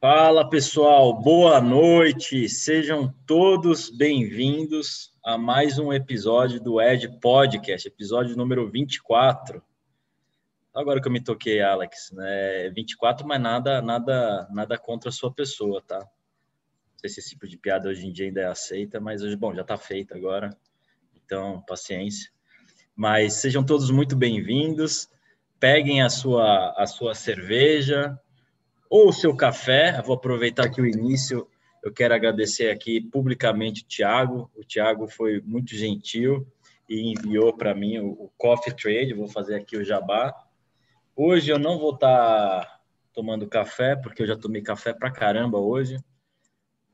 Fala pessoal, boa noite, sejam todos bem-vindos a mais um episódio do Ed Podcast, episódio número 24. Agora que eu me toquei, Alex, né? 24, mas nada, nada, nada contra a sua pessoa, tá? Não sei se esse tipo de piada hoje em dia ainda é aceita, mas hoje, bom, já tá feito agora, então paciência. Mas sejam todos muito bem-vindos. Peguem a sua, a sua cerveja, ou o seu café. Eu vou aproveitar aqui o início. Eu quero agradecer aqui publicamente o Tiago. O Tiago foi muito gentil e enviou para mim o, Coffee Trade. Vou fazer aqui o jabá. Hoje eu não vou estar tá tomando café, porque eu já tomei café para caramba hoje,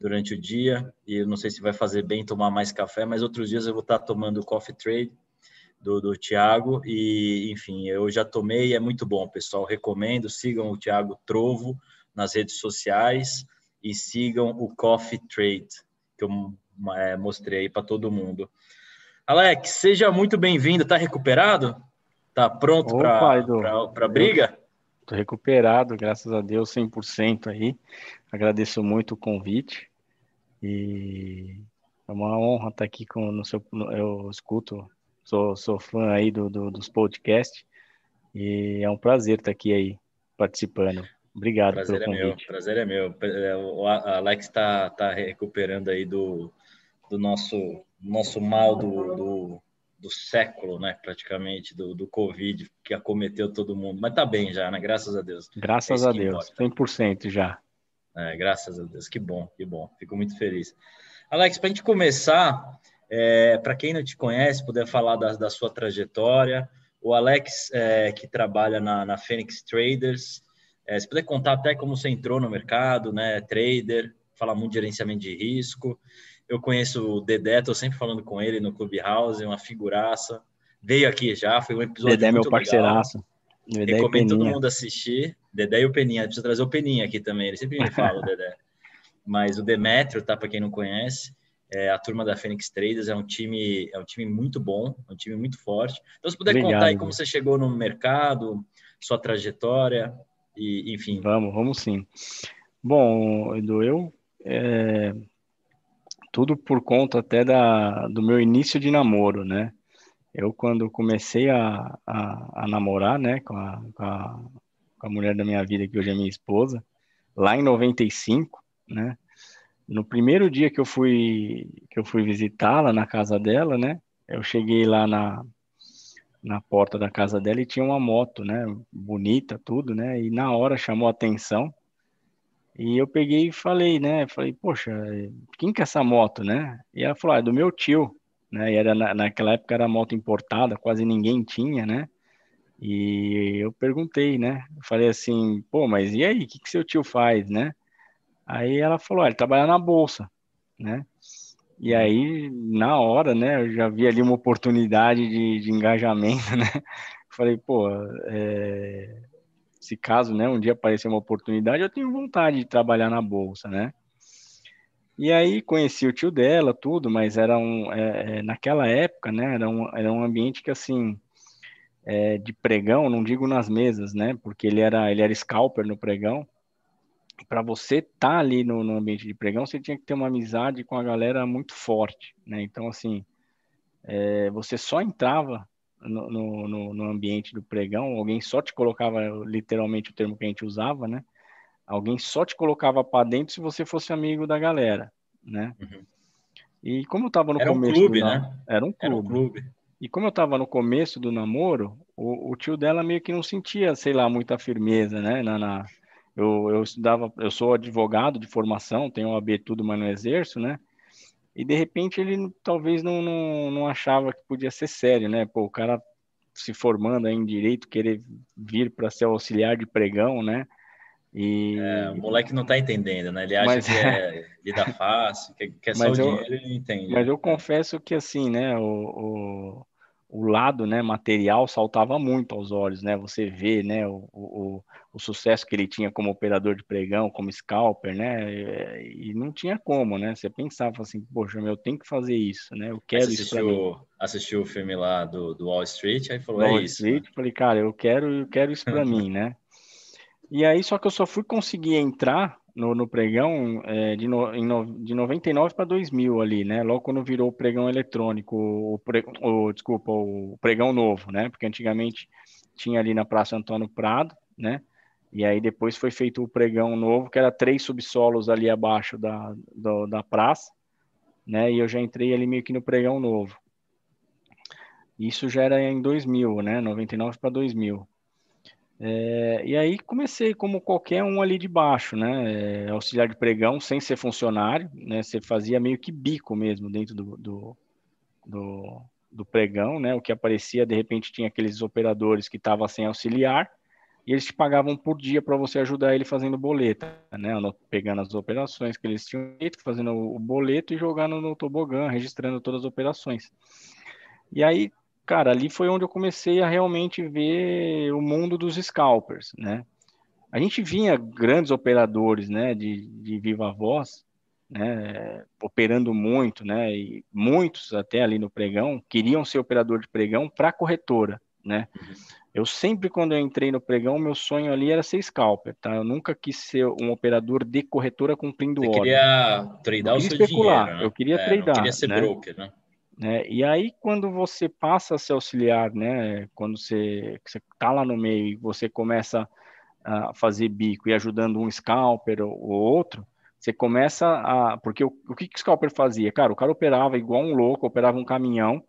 durante o dia. E eu não sei se vai fazer bem tomar mais café, mas outros dias eu vou estar tá tomando Coffee Trade do, do Thiago e enfim eu já tomei é muito bom pessoal. Recomendo sigam o Thiago Trovo nas redes sociais e sigam o Coffee Trade que eu é, mostrei para todo mundo. Alex seja muito bem-vindo. Tá recuperado? Tá pronto para para briga? Estou recuperado, graças a Deus, 100% aí. Agradeço muito o convite e é uma honra estar aqui com no seu. Eu escuto sou, sou fã aí do, do, dos podcasts e é um prazer estar aqui aí participando. Obrigado prazer pelo é convite. Meu, prazer é meu. É, o Alex está tá recuperando aí do, do nosso, nosso mal do, do, do século, né? Praticamente, do, do Covid, que acometeu todo mundo. Mas tá bem já, né? Graças a Deus. Graças é a Deus, importa. 100% já. É, graças a Deus, que bom, que bom. Fico muito feliz. Alex, para a gente começar, é, Para quem não te conhece, puder falar da, da sua trajetória, o Alex, é, que trabalha na, na Phoenix Traders, é, se puder contar até como você entrou no mercado, né? Trader, falar muito de gerenciamento de risco. Eu conheço o Dedé, estou sempre falando com ele no Clubhouse, uma figuraça. Veio aqui já, foi um episódio Dedé é muito meu parceiraço. Dedé Recomendo todo mundo assistir. Dedé e o Peninha, precisa trazer o Peninha aqui também, ele sempre me fala, o Dedé. Mas o Demetrio, tá, para quem não conhece, é, a turma da Fênix Traders é um time é um time muito bom, é um time muito forte. Então, se puder Obrigado. contar aí como você chegou no mercado, sua trajetória e enfim. Vamos, vamos sim. Bom, Edu, eu é, tudo por conta até da, do meu início de namoro, né? Eu quando comecei a, a, a namorar, né, com a, com a, com a mulher da minha vida que hoje é minha esposa, lá em 95, né? No primeiro dia que eu fui que eu fui visitá-la na casa dela, né? Eu cheguei lá na, na porta da casa dela e tinha uma moto, né? Bonita, tudo, né? E na hora chamou a atenção. E eu peguei e falei, né? Falei, poxa, quem que é essa moto, né? E ela falou, ah, é do meu tio, né? E era na, naquela época era moto importada, quase ninguém tinha, né? E eu perguntei, né? Falei assim, pô, mas e aí, o que, que seu tio faz, né? Aí ela falou, ah, ele trabalha na bolsa, né? E uhum. aí, na hora, né, eu já vi ali uma oportunidade de, de engajamento, né? Falei, pô, é, se caso, né, um dia aparecer uma oportunidade, eu tenho vontade de trabalhar na bolsa, né? E aí conheci o tio dela, tudo, mas era um, é, é naquela época, né, era um, era um ambiente que, assim, é, de pregão, não digo nas mesas, né, porque ele era, ele era scalper no pregão, para você estar tá ali no, no, ambiente de pregão, você tinha que ter uma amizade com a galera muito forte, né? Então, assim, é, você só entrava no, no, no, ambiente do pregão, alguém só te colocava, literalmente o termo que a gente usava, né? Alguém só te colocava para dentro se você fosse amigo da galera, né? Uhum. E como eu estava no Era começo... Um clube, do, né? Era um clube, Era um clube. E como eu estava no começo do namoro, o, o, tio dela meio que não sentia, sei lá, muita firmeza, né? na, na eu, eu estudava, eu sou advogado de formação, tenho OAB tudo, mas não exerço, né? E de repente ele talvez não, não, não achava que podia ser sério, né? Pô, o cara se formando em direito, querer vir para ser auxiliar de pregão, né? E... É, o moleque não tá entendendo, né? Ele acha mas, que é vida fácil, que, que é só o dinheiro, ele entende. Mas eu confesso que assim, né? O, o, o lado né, material saltava muito aos olhos, né? Você vê, né? O, o, o sucesso que ele tinha como operador de pregão, como scalper, né? E, e não tinha como, né? Você pensava assim, poxa, meu, eu tenho que fazer isso, né? Eu quero assistiu, isso Assistiu o filme lá do, do Wall Street, aí falou, é Wall é isso. Street, né? Falei, cara, eu quero, eu quero isso para mim, né? E aí, só que eu só fui conseguir entrar no, no pregão é, de, no, em no, de 99 para 2000 ali, né? Logo quando virou o pregão eletrônico, o, pre, o, desculpa, o pregão novo, né? Porque antigamente tinha ali na Praça Antônio Prado, né? E aí depois foi feito o pregão novo, que era três subsolos ali abaixo da, do, da praça, né? E eu já entrei ali meio que no pregão novo. Isso já era em 2000, né? 99 para 2000. É, e aí comecei como qualquer um ali de baixo, né? É, auxiliar de pregão, sem ser funcionário, né? Você fazia meio que bico mesmo dentro do, do, do, do pregão, né? O que aparecia, de repente, tinha aqueles operadores que estavam sem auxiliar, e eles te pagavam por dia para você ajudar ele fazendo boleta, né? Pegando as operações que eles tinham feito, fazendo o boleto e jogando no tobogã, registrando todas as operações. E aí cara, ali foi onde eu comecei a realmente ver o mundo dos scalpers, né? A gente vinha grandes operadores, né, de, de viva voz, né, operando muito, né, e muitos até ali no pregão queriam ser operador de pregão para corretora, né? Uhum. Eu sempre, quando eu entrei no pregão, meu sonho ali era ser scalper, tá? Eu nunca quis ser um operador de corretora cumprindo Você queria tradar o seu especular, dinheiro, né? Eu queria é, tradar. Eu queria ser né? broker, né? Né? E aí, quando você passa a ser auxiliar, né? quando você está lá no meio e você começa a fazer bico e ajudando um scalper ou outro, você começa a. Porque o, o que, que o scalper fazia? Cara, o cara operava igual um louco, operava um caminhão,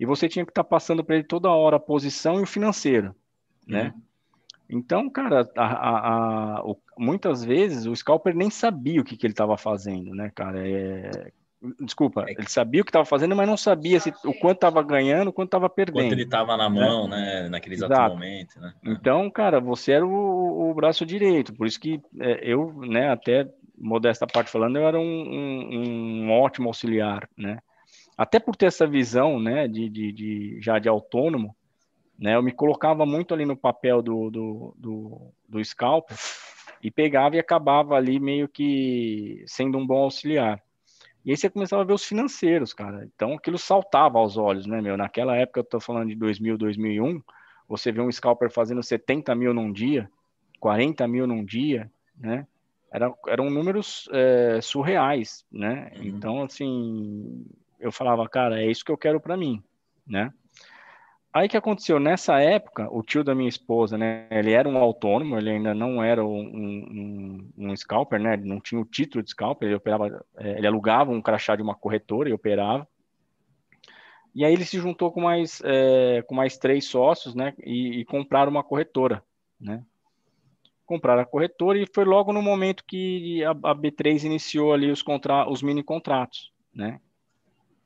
e você tinha que estar tá passando para ele toda hora a posição e o financeiro, né? Uhum. Então, cara, a, a, a, o, muitas vezes o scalper nem sabia o que, que ele estava fazendo, né, cara? É, Desculpa, é ele sabia o que estava fazendo, mas não sabia se, o quanto estava ganhando, o quanto estava perdendo. Quanto ele estava na mão, né? né? Naquele exato, exato momento, né? Então, cara, você era o, o braço direito, por isso que é, eu, né, até modesta parte falando, eu era um, um, um, ótimo auxiliar, né? Até por ter essa visão, né, de, de, de, já de autônomo, né? Eu me colocava muito ali no papel do, do, do, do e pegava e acabava ali meio que sendo um bom auxiliar. E aí você começava a ver os financeiros, cara. Então aquilo saltava aos olhos, né, meu? Naquela época, eu tô falando de 2000, 2001, você vê um scalper fazendo 70 mil num dia, 40 mil num dia, né? Era, eram números é, surreais, né? Uhum. Então, assim, eu falava, cara, é isso que eu quero para mim, né? Aí que aconteceu? Nessa época, o tio da minha esposa, né? Ele era um autônomo, ele ainda não era um, um, um scalper, né? Ele não tinha o título de scalper, ele operava, é, ele alugava um crachá de uma corretora e operava. E aí ele se juntou com mais, é, com mais três sócios, né? E, e compraram uma corretora, né? Compraram a corretora e foi logo no momento que a, a B3 iniciou ali os, contra, os mini contratos, né?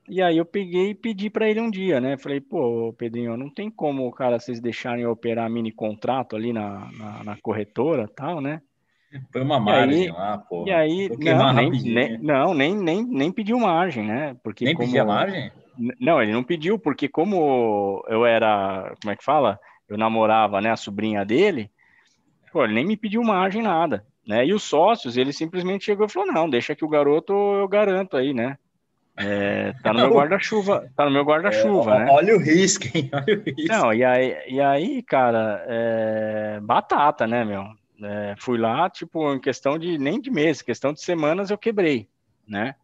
E aí eu peguei e pedi para ele um dia, né? Falei, pô, Pedrinho, não tem como, cara, vocês deixarem eu operar mini contrato ali na, na, na corretora tal, né? Foi uma margem aí, lá, pô. E aí, não, nem, nem, não, nem, nem, nem pediu margem, né? Porque nem como, pedia margem? Não, ele não pediu, porque como eu era, como é que fala? Eu namorava, né, a sobrinha dele, pô, ele nem me pediu margem, nada, né? E os sócios, ele simplesmente chegou e falou, não, deixa que o garoto eu garanto aí, né? É, tá no meu guarda-chuva, tá no meu guarda-chuva, é, né? Olha o risco, hein? Olha o risco. Não, e aí, e aí cara, é, batata, né, meu? É, fui lá, tipo, em questão de nem de meses, questão de semanas eu quebrei, né?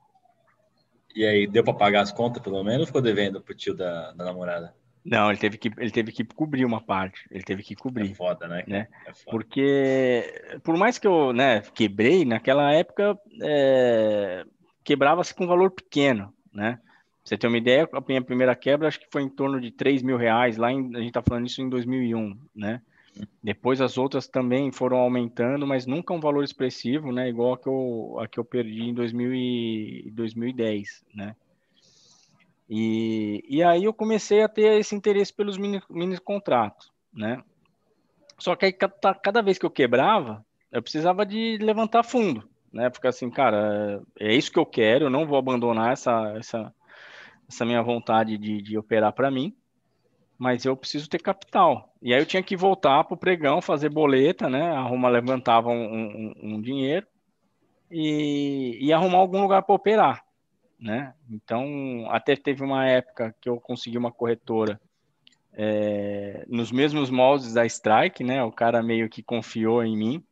E aí, deu para pagar as contas, pelo menos, ou ficou devendo pro tio da, da namorada? Não, ele teve que ele teve que cobrir uma parte. Ele teve que cobrir. É foda, né? né? É foda. Porque por mais que eu, né, quebrei naquela época, é, quebrava-se com valor pequeno, né? você ter uma ideia, a minha primeira quebra acho que foi em torno de 3 mil reais, lá em, a gente está falando isso em 2001, né? Depois as outras também foram aumentando, mas nunca um valor expressivo, né? Igual a que eu, a que eu perdi em 2000 e, 2010, né? E, e aí eu comecei a ter esse interesse pelos mini, mini contratos, né? Só que aí cada vez que eu quebrava, eu precisava de levantar fundo, né? Porque assim, cara, é isso que eu quero, eu não vou abandonar essa, essa, essa minha vontade de, de operar para mim, mas eu preciso ter capital. E aí eu tinha que voltar para o pregão, fazer boleta, né? Arrumar, levantava um, um, um dinheiro e, e arrumar algum lugar para operar, né? Então, até teve uma época que eu consegui uma corretora é, nos mesmos moldes da Strike, né? O cara meio que confiou em mim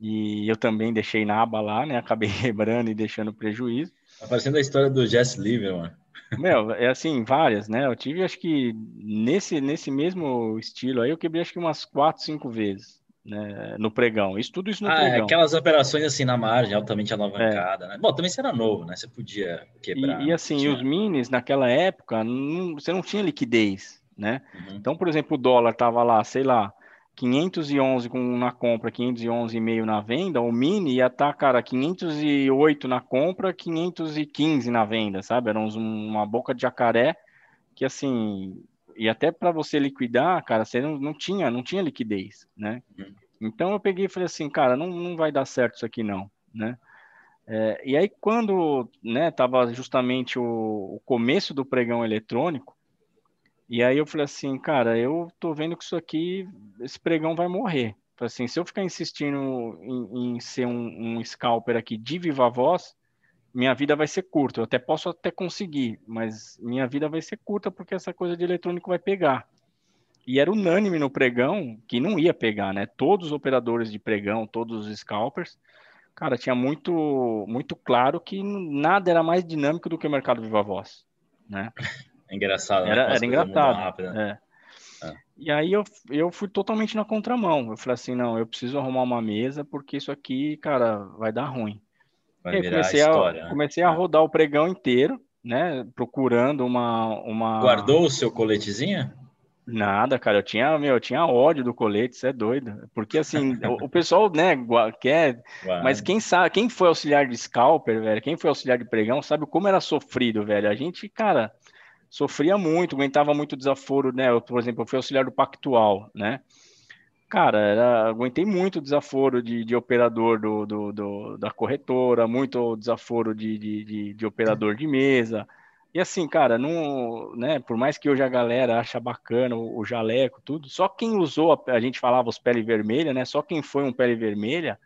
E eu também deixei na aba lá, né? Acabei quebrando e deixando prejuízo. Tá parecendo a história do Jesse Liverman. Meu, é assim, várias, né? Eu tive, acho que nesse, nesse mesmo estilo aí, eu quebrei acho que umas quatro, cinco vezes, né? No pregão. Isso tudo isso no ah, pregão. aquelas operações assim na margem, altamente alavancada, é. né? Bom, também você era novo, né? Você podia quebrar. E, e assim, tinha... os minis naquela época, não, você não tinha liquidez, né? Uhum. Então, por exemplo, o dólar tava lá, sei lá, 511 com, na compra, 511,5 na venda, o mini ia estar, tá, cara, 508 na compra, 515 na venda, sabe? Era uma boca de jacaré que, assim, e até para você liquidar, cara, você não, não, tinha, não tinha liquidez, né? Uhum. Então eu peguei e falei assim, cara, não, não vai dar certo isso aqui não, né? É, e aí quando, né, tava justamente o, o começo do pregão eletrônico, e aí eu falei assim, cara, eu tô vendo que isso aqui, esse pregão vai morrer. Falei assim, se eu ficar insistindo em, em ser um, um, scalper aqui de viva voz, minha vida vai ser curta. Eu até posso até conseguir, mas minha vida vai ser curta porque essa coisa de eletrônico vai pegar. E era unânime no pregão que não ia pegar, né? Todos os operadores de pregão, todos os scalpers, cara, tinha muito muito claro que nada era mais dinâmico do que o mercado viva voz, né? É engraçado, né? Era, era engraçado. É. É. E aí eu, eu fui totalmente na contramão. Eu falei assim, não, eu preciso arrumar uma mesa porque isso aqui, cara, vai dar ruim. Vai comecei história, a, né? comecei a é. rodar o pregão inteiro, né? Procurando uma, uma. Guardou o seu coletezinho? Nada, cara, eu tinha, meu, eu tinha ódio do colete, isso é doido. Porque assim, o, o, pessoal, né, quer, Uau. mas quem sabe, quem foi auxiliar de scalper, velho, quem foi auxiliar de pregão, sabe como era sofrido, velho. A gente, cara, sofria muito, aguentava muito desaforo, né? Eu, por exemplo, eu fui auxiliar do Pactual, né? Cara, era, aguentei muito desaforo de, de operador do, do, do, da corretora, muito desaforo de, de, de, operador de mesa. E assim, cara, não, né, por mais que hoje a galera acha bacana o, o jaleco, tudo, só quem usou, a, a, gente falava os pele vermelha, né? Só quem foi um pele vermelha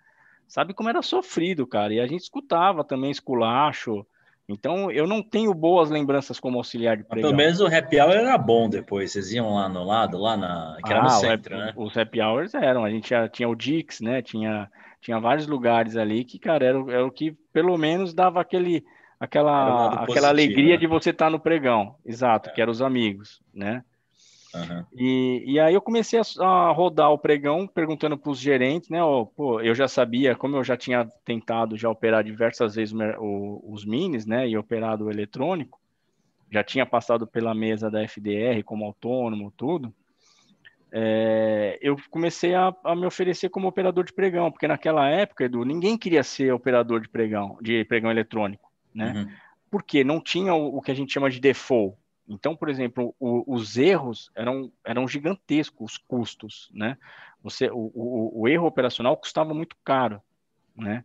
sabe como era sofrido, cara. E a gente escutava também esculacho, então, eu não tenho boas lembranças como auxiliar de pregão. Pelo menos o happy hour era bom depois. Vocês iam lá no lado, lá na. Que era ah, no centro, happy, né? Os happy hours eram. A gente já tinha o Dix, né? Tinha, tinha vários lugares ali que, cara, era, era o que pelo menos dava aquele, aquela, aquela positivo, alegria né? de você estar tá no pregão. Exato, é. que eram os amigos, né? Uhum. E, e aí eu comecei a, a rodar o pregão perguntando para os gerentes, né? Ó, pô, eu já sabia, como eu já tinha tentado já operar diversas vezes o, os minis, né? E operado o eletrônico, já tinha passado pela mesa da FDR como autônomo, tudo. É, eu comecei a, a, me oferecer como operador de pregão, porque naquela época, Edu, ninguém queria ser operador de pregão, de pregão eletrônico, né? Uhum. Porque não tinha o, o que a gente chama de default, então, por exemplo, o, os erros eram, eram gigantescos, os custos, né? Você, o, o, o, erro operacional custava muito caro, né?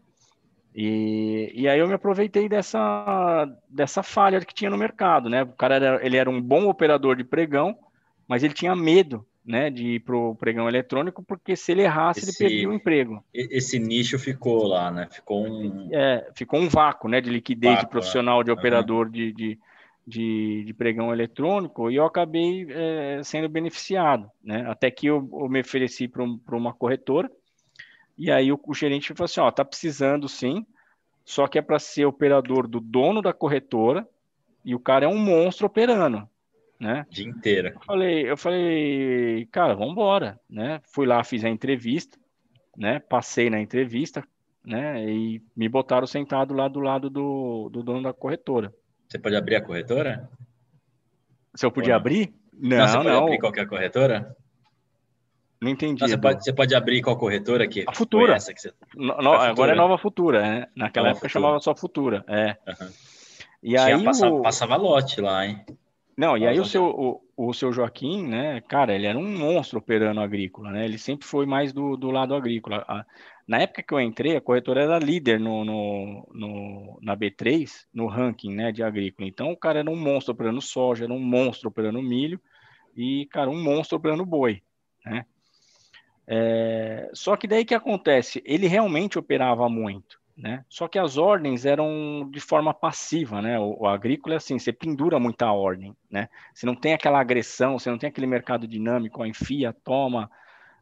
E, e aí eu me aproveitei dessa, dessa falha que tinha no mercado, né? O cara era, ele era um bom operador de pregão, mas ele tinha medo, né, de ir para o pregão eletrônico, porque se ele errasse, esse, ele perdia o emprego. Esse nicho ficou lá, né? Ficou um... É, ficou um vácuo, né, de liquidez vácuo, de profissional, de operador uhum. de, de de, de pregão eletrônico e eu acabei é, sendo beneficiado, né? Até que eu, eu me ofereci para um, uma corretora e aí o, o gerente falou assim, ó, tá precisando sim, só que é para ser operador do dono da corretora e o cara é um monstro operando, né? Dia inteiro. Eu falei, eu falei, cara, vamos embora, né? Fui lá, fiz a entrevista, né? Passei na entrevista, né? E me botaram sentado lá do lado do, do dono da corretora. Você pode abrir a corretora? Se eu podia abrir? Não, não. Você pode não. abrir qualquer corretora? Não entendi. Não, você, pode, você, pode, abrir qual corretora que A Futura. Essa que você... no, no, agora é Nova Futura, né? Naquela Nova época futura. chamava só Futura, é. Uhum. E Tinha aí passava, o... passava lote lá, hein? Não, e aí o seu, o, o, seu Joaquim, né, cara, ele era um monstro operando agrícola, né? Ele sempre foi mais do, do lado agrícola. A, na época que eu entrei, a corretora era líder no, no, no, na B3, no ranking né, de agrícola. Então, o cara era um monstro operando soja, era um monstro operando milho e, cara, um monstro operando boi, né? É, só que daí que acontece? Ele realmente operava muito, né? Só que as ordens eram de forma passiva, né? O, o, agrícola é assim, você pendura muita ordem, né? Você não tem aquela agressão, você não tem aquele mercado dinâmico, enfia, toma,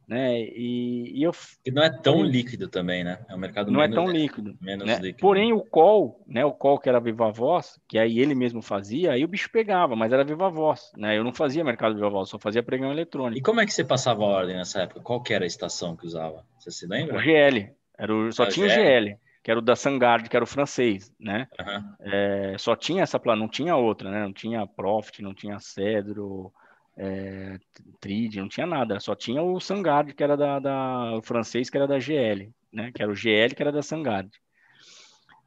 né? E, e eu e não é tão líquido também, né? É um mercado não menos, é tão líquido, menos né? líquido. Porém o call, né? O call que era viva voz, que aí ele mesmo fazia, aí o bicho pegava, mas era viva voz, né? Eu não fazia mercado viva voz, só fazia pregão eletrônico. E como é que você passava a ordem nessa época? Qual que era a estação que usava? Você se lembra? O GL, era o, só Ah, tinha GL. o GL, que era o da Sangard, que era o francês, né? Aham. É, só tinha essa plana, não tinha outra, né? Não tinha Profit, não tinha Cedro, é, Trid, não tinha nada. Só tinha o Sangard, que era da, da- o francês, que era da GL, né? Que era o GL, que era da Sangard.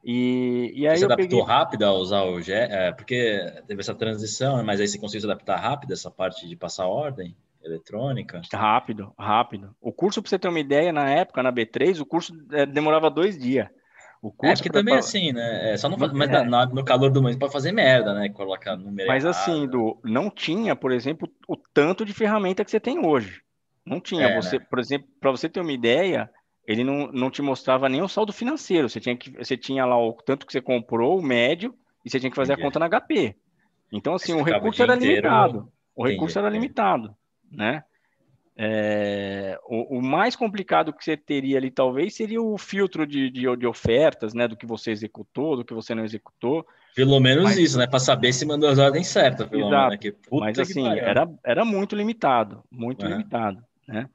E, e aí Você eu adaptou peguei, rápido a usar o G, é, porque teve essa transição, né? mas aí você conseguiu se adaptar rápido essa parte de passar ordem eletrônica. rápido, rápido. O curso, para você ter uma ideia, na época, na B3, o curso é, demorava dois dias. O É, curso porque pra- também pra- assim, né? É, só não faz, mas é. na- no calor do mês pode fazer merda, né? Colocar número Mas errado. assim, do, não tinha, por exemplo, o tanto de ferramenta que você tem hoje. Não tinha. É, você, né? por exemplo, para você ter uma ideia, ele não, não te mostrava nem o saldo financeiro. Você tinha que, você tinha lá o tanto que você comprou, o médio, e você tinha que fazer Entendi. a conta na HP. Então, assim, o ficava o recurso era inteiro- limitado. O recurso era limitado, né? É, o, o mais complicado que você teria ali, talvez, seria o filtro de, de, de ofertas, né? Do que você executou, do que você não executou. Pelo menos Mas- isso, né? Para saber se mandou as ordens certas, pelo Exato. menos. Né? Que, Mas assim, pariu. era, era muito limitado, muito Aham. limitado, né?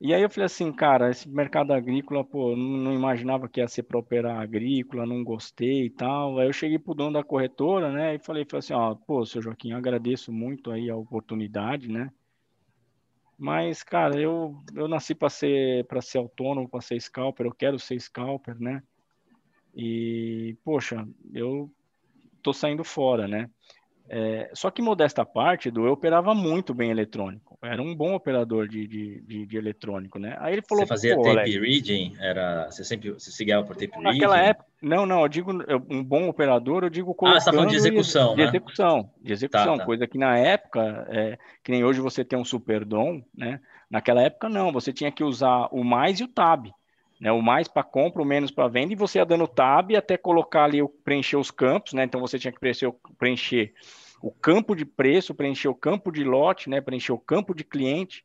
E aí eu falei assim, cara, esse mercado agrícola, pô, não, não imaginava que ia ser para operar agrícola, não gostei e tal. Aí eu cheguei pro dono da corretora, né, e falei, falei assim, ó, pô, seu Joaquim, agradeço muito aí a oportunidade, né? Mas, cara, eu, eu nasci para ser para ser autônomo, para ser scalper, eu quero ser scalper, né? E, poxa, eu tô saindo fora, né? É, só que modesta parte, do eu operava muito bem eletrônico. Era um bom operador de, de, de, de eletrônico, né? Aí ele falou, Você fazia tape Alex, reading? Era, você sempre você se guiava por tape reading? naquela época, não, não, eu digo um bom operador, eu digo Ah, você tá falando de execução, de né? execução, de execução, tá. coisa que na época, é, que nem hoje você tem um superdom, né? Naquela época não, você tinha que usar o mais e o tab, né? O mais para compra, o menos para venda, e você ia dando tab até colocar ali, preencher os campos, né? Então você tinha que preencher, o- preencher o campo de preço, preencher o campo de lote, né? Preencher o campo de cliente.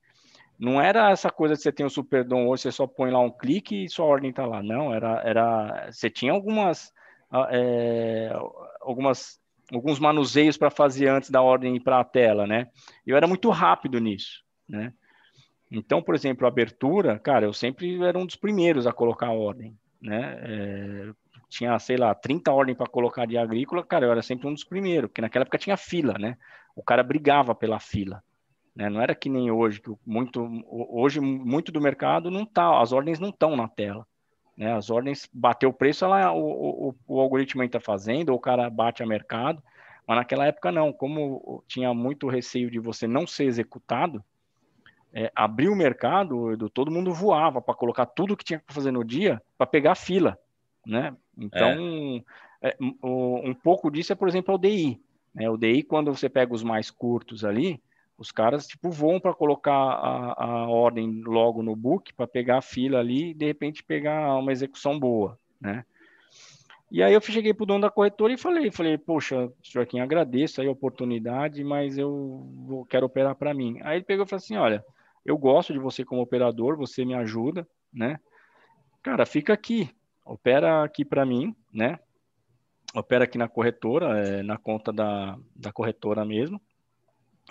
Não era essa coisa de você tem o Superdom hoje, você só põe lá um clique e sua ordem está lá. Não, era, era você tinha algumas, ah, é, algumas alguns manuseios para fazer antes da ordem ir para a tela, né? Eu era muito rápido nisso, né? Então, por exemplo, a abertura, cara, eu sempre era um dos primeiros a colocar ordem, né? É, tinha, sei lá, 30 ordens para colocar de agrícola, cara, eu era sempre um dos primeiros, porque naquela época tinha fila, né? O cara brigava pela fila, né? Não era que nem hoje, que muito, hoje muito do mercado não tá, as ordens não estão na tela, né? As ordens, bateu o preço, ela, o, o, o algoritmo está fazendo, ou o cara bate a mercado, mas naquela época não, como tinha muito receio de você não ser executado, é, abriu o mercado, Edu, todo mundo voava para colocar tudo que tinha que fazer no dia para pegar fila, né? Então, é, um, um pouco disso é, por exemplo, o DI. Né? O DI, quando você pega os mais curtos ali, os caras tipo voam para colocar a, a, ordem logo no book para pegar a fila ali e de repente pegar uma execução boa, né? E aí eu cheguei para o dono da corretora e falei, falei, poxa, Joaquim, agradeço aí a oportunidade, mas eu vou, quero operar para mim. Aí ele pegou e falou assim, olha, eu gosto de você como operador, você me ajuda, né? Cara, fica aqui, opera aqui para mim, né? Opera aqui na corretora, é, na conta da, da corretora mesmo,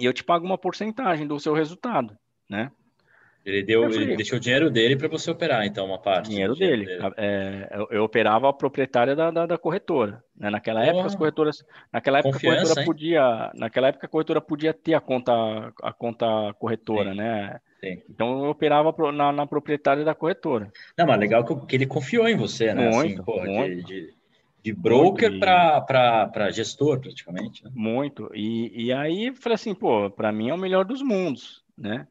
e eu te pago uma porcentagem do seu resultado, né? Ele, deu, ele deixou o dinheiro dele para você operar, então, uma parte. Dinheiro, dinheiro dele. dele. É, eu, eu, operava a proprietária da, da, da corretora. Né? Naquela época, as corretoras. Naquela época, a corretora hein? podia. Naquela época, a corretora podia ter a conta, a conta corretora, Sim. né? Sim. Então eu operava na, na, proprietária da corretora. Não, mas legal que, que ele confiou em você, né? Muito, assim, porra, muito. De, de, de broker para gestor, praticamente. Né? Muito. E, e aí falei assim, pô, para mim é o melhor dos mundos, né?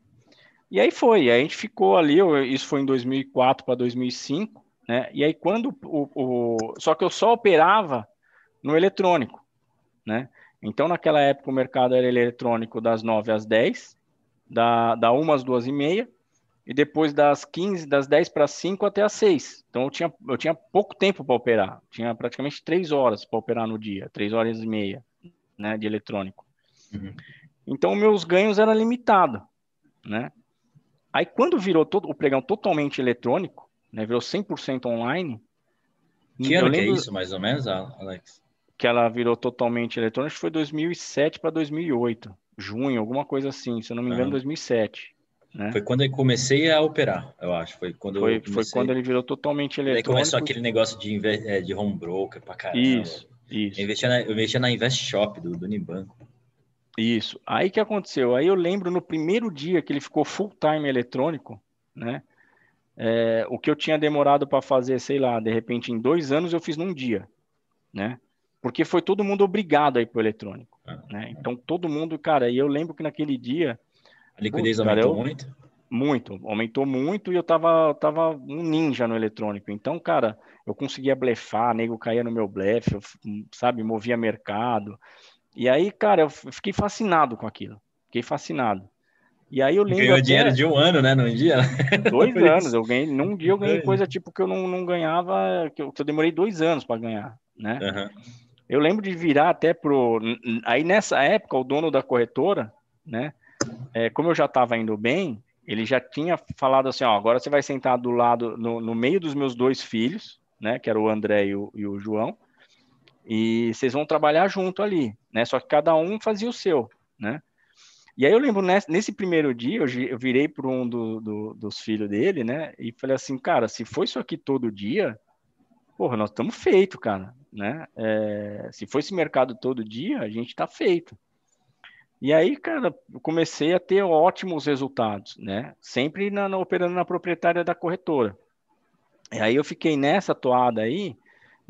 E aí foi, a gente ficou ali, isso foi em 2004 para 2005, né? E aí quando o, o, só que eu só operava no eletrônico, né? Então naquela época o mercado era eletrônico das 9 às 10, da, da 1 às 2 e meia, e depois das 15, das 10 para 5 até às 6. Então eu tinha, eu tinha pouco tempo para operar, tinha praticamente 3 horas para operar no dia, 3 horas e meia, né, de eletrônico. Uhum. Então meus ganhos eram limitados, né? Aí quando virou todo, o pregão totalmente eletrônico, né, virou 100% online. Que ano lembro, que é isso, mais ou menos, Alex? Que ela virou totalmente eletrônica, foi 2007 para 2008, junho, alguma coisa assim, se eu não me engano, uhum. 2007. Né? Foi quando eu comecei a operar, eu acho. Foi quando, foi, comecei... foi quando ele virou totalmente eletrônico. Aí começou aquele negócio de, é, de home broker pra caramba. Isso, isso. Eu investia na, eu investia na Invest Shop do, do Unibanco. Isso. Aí que aconteceu? Aí eu lembro no primeiro dia que ele ficou full time eletrônico, né? É, o que eu tinha demorado para fazer, sei lá, de repente em dois anos eu fiz num dia, né? Porque foi todo mundo obrigado a ir para o eletrônico, ah. né? Então todo mundo, cara, e eu lembro que naquele dia a liquidez aumentou cara, eu, muito? Muito, aumentou muito e eu tava, tava um ninja no eletrônico. Então, cara, eu conseguia blefar, nego caía no meu blefe, eu, sabe, movia mercado. E aí, cara, eu fiquei fascinado com aquilo. Fiquei fascinado. E aí eu lembro. Ganhou até... dinheiro de um ano, né? Num dia? Dois anos. Eu ganhei, num dia eu ganhei coisa tipo que eu não, não ganhava, que eu, que eu demorei dois anos para ganhar, né? Uhum. Eu lembro de virar até pro. Aí nessa época, o dono da corretora, né? é, como eu já estava indo bem, ele já tinha falado assim, ó, agora você vai sentar do lado, no, no meio dos meus dois filhos, né, que era o André e o, e o, João, e vocês vão trabalhar junto ali, né, só que cada um fazia o seu, né. E aí eu lembro, nesse, nesse primeiro dia, eu, virei para um do, do, dos filhos dele, né, e falei assim, cara, se for isso aqui todo dia, porra, nós estamos feito, cara, né, é, se for esse mercado todo dia, a gente está feito. E aí, cara, eu comecei a ter ótimos resultados, né? Sempre na, na, operando na proprietária da corretora. E aí eu fiquei nessa toada aí,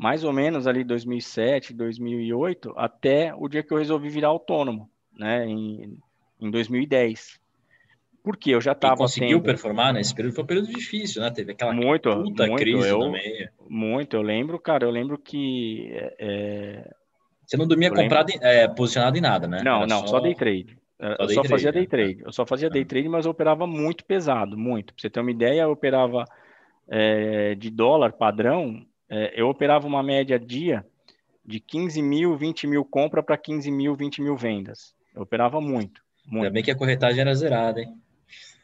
mais ou menos ali 2007, 2008, até o dia que eu resolvi virar autônomo, né? Em, em 2010. Porque eu já estava. conseguiu tendo... performar nesse período? Foi um período difícil, né? Teve aquela muito, puta muito, crise eu, no meio. Muito, eu lembro, cara, eu lembro que é, você não dormia comprado, é, posicionado em nada, né? Não, Era não, só... só day trade. Só eu day só trade, fazia day né? trade. Eu só fazia day ah. trade, mas eu operava muito pesado, muito. Pra você ter uma ideia, eu operava é, de dólar padrão, é, eu operava uma média dia de 15 mil, 20 mil compra para 15 mil, 20 mil vendas. Eu operava muito. muito. Ainda bem que a corretagem era zerada, hein?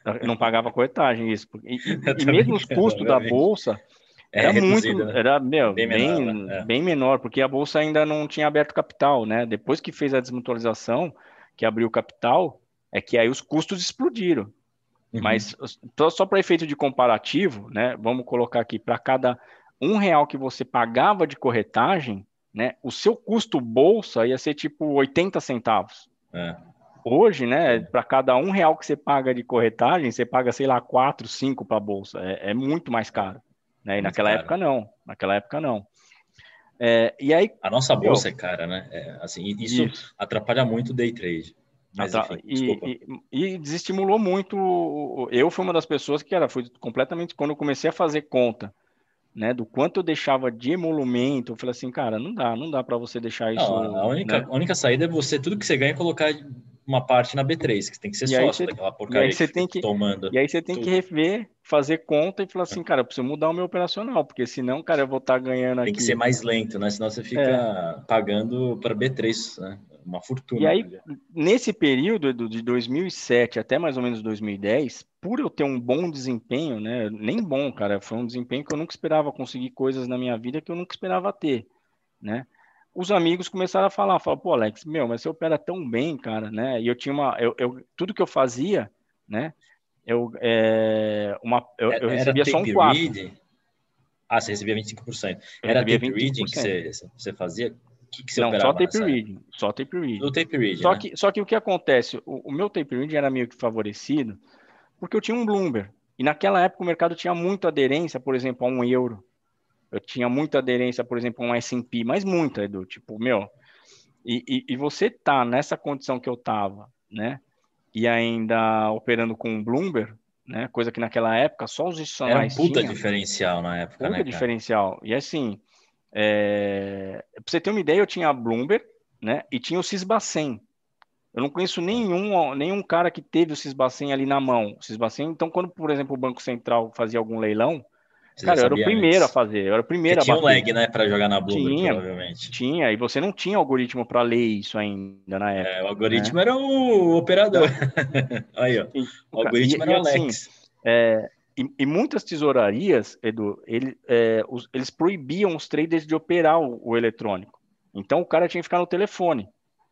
Eu não pagava corretagem, isso. E, e, mesmo os custos da bolsa, é era muito, né? era meu, bem, bem, menor, né? bem, menor, porque a bolsa ainda não tinha aberto capital, né? Depois que fez a desmutualização, que abriu capital, é que aí os custos explodiram. Uhum. Mas só para efeito de comparativo, né? Vamos colocar aqui para cada um real que você pagava de corretagem, né? O seu custo bolsa ia ser tipo 80 centavos. É. Hoje, né? Para cada um real que você paga de corretagem, você paga, sei lá, quatro, cinco para a bolsa. É, é muito mais caro. Né? E naquela época não, naquela época não. É, e aí, a nossa bolsa eu, é cara, né? É, assim, isso, isso, atrapalha muito o day trade. Mas, enfim, e, e, e, desestimulou muito. Eu fui uma das pessoas que era, foi completamente quando eu comecei a fazer conta, né? Do quanto eu deixava de emolumento, eu falei assim, cara, não dá, não dá para você deixar isso. Não, a única, né? a única saída é você tudo que você ganha colocar uma parte na B3, que tem que ser e sócio daquela porcaria e aí você que tem que, tomando. E aí você tem tudo. que rever, fazer conta e falar assim, cara, eu preciso mudar o meu operacional, porque senão, cara, eu vou estar tá ganhando tem aqui. Tem que ser mais lento, né? Senão você fica é. pagando para B3, né? Uma fortuna. E aí, nesse período de 2007 até mais ou menos 2010, por eu ter um bom desempenho, né? Nem bom, cara, foi um desempenho que eu nunca esperava conseguir coisas na minha vida que eu nunca esperava ter, né? os amigos começaram a falar, falaram, pô, Alex, meu, mas você opera tão bem, cara, né? E eu tinha uma, eu, eu tudo que eu fazia, né? Eu, é, uma, eu, eu recebia só um quarto. Read? Ah, você recebia 25%. Era tape 25%. reading que você, você fazia? Que, que você Não, só tape reading, só tape reading. No tape reading, só, né? que, só que o que acontece, o, o meu tape reading era meio que favorecido, porque eu tinha um Bloomberg, e naquela época o mercado tinha muita aderência, por exemplo, a um euro, eu tinha muita aderência, por exemplo, a um S&P, mas muita, Edu, tipo, meu, e, e, e, você tá nessa condição que eu tava, né, e ainda operando com um Bloomberg, né, coisa que naquela época só os institucionais Era um puta tinham, diferencial na época, puta né, diferencial, e assim, é, pra você ter uma ideia, eu tinha a Bloomberg, né, e tinha o Cisbacen, eu não conheço nenhum, nenhum cara que teve o Cisbacen ali na mão. O Cisbacen, então, quando, por exemplo, o Banco Central fazia algum leilão, você Cara, eu era o primeiro antes. a fazer, eu era o primeiro Porque a bater. Tinha um lag, né, para jogar na Bloomberg, tinha, provavelmente. Tinha, e você não tinha algoritmo para ler isso ainda na época. É, o algoritmo né? era o operador. Aí, ó. O algoritmo e, era o Alex. Assim, É, e, e, muitas tesourarias, Edu, ele, é, os, eles proibiam os traders de operar o, o, eletrônico. Então o cara tinha que ficar no telefone.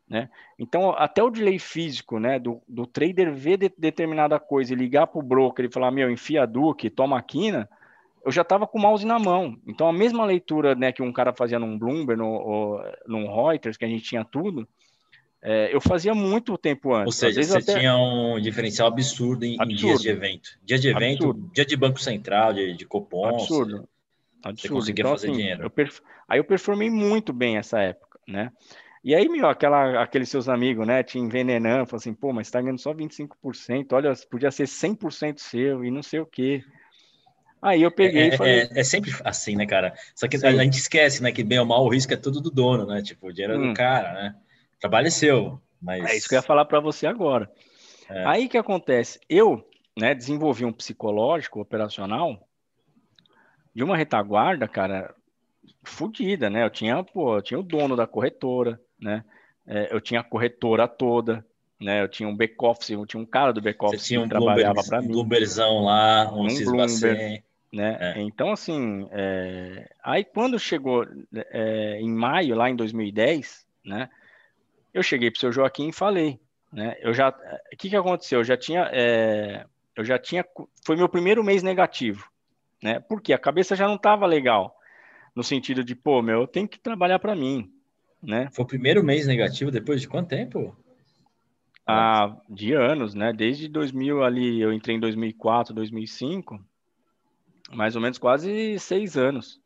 Né? Então, até o delay físico né, do, do trader ver de, determinada coisa e ligar para o broker e falar: Meu, enfia a Duque, toma a quina, eu já estava com o mouse na mão. Então, a mesma leitura né, que um cara fazia num Bloomberg, no, ou, num Reuters, que a gente tinha tudo, é, eu fazia muito tempo antes. Ou seja, você até... tinha um diferencial absurdo em, absurdo. em, dias de evento. Dia de evento, absurdo. dia de Banco Central, de, de Copom. Absurdo. Você, absurdo. Você conseguia então, fazer assim, dinheiro. Eu perf... Aí eu performei muito bem essa época, né? E aí, meu, aquela, aqueles seus amigos, né, te envenenando, falando assim, pô, mas tá ganhando só 25%, olha, podia ser 100% seu e não sei o quê. Aí eu peguei é, e falei... É, é, sempre assim, né, cara? Só que Sim. a gente esquece, né, que bem ou mal o risco é tudo do dono, né? Tipo, o dinheiro é hum. do cara, né? Trabalho é seu, mas... É isso que eu ia falar para você agora. É. Aí que acontece? Eu, né, desenvolvi um psicológico operacional de uma retaguarda, cara, fodida, né? Eu tinha, pô, eu tinha o dono da corretora, né? É, eu tinha a corretora toda, né? Eu tinha um back-office, eu tinha um cara do back-office que um trabalhava para mim. Um lá, um, um né? É. Então, assim, é... aí quando chegou é, em maio, lá em 2010, né? Eu cheguei para o seu Joaquim e falei, né? Eu já, o que que aconteceu? Eu já tinha, é, eu já tinha, foi meu primeiro mês negativo, né? Porque a cabeça já não estava legal, no sentido de, pô, meu, eu tenho que trabalhar para mim, né? Foi o primeiro mês negativo depois de quanto tempo? Ah, de anos, né? Desde 2000 ali, eu entrei em 2004, 2005, mais ou menos quase seis anos.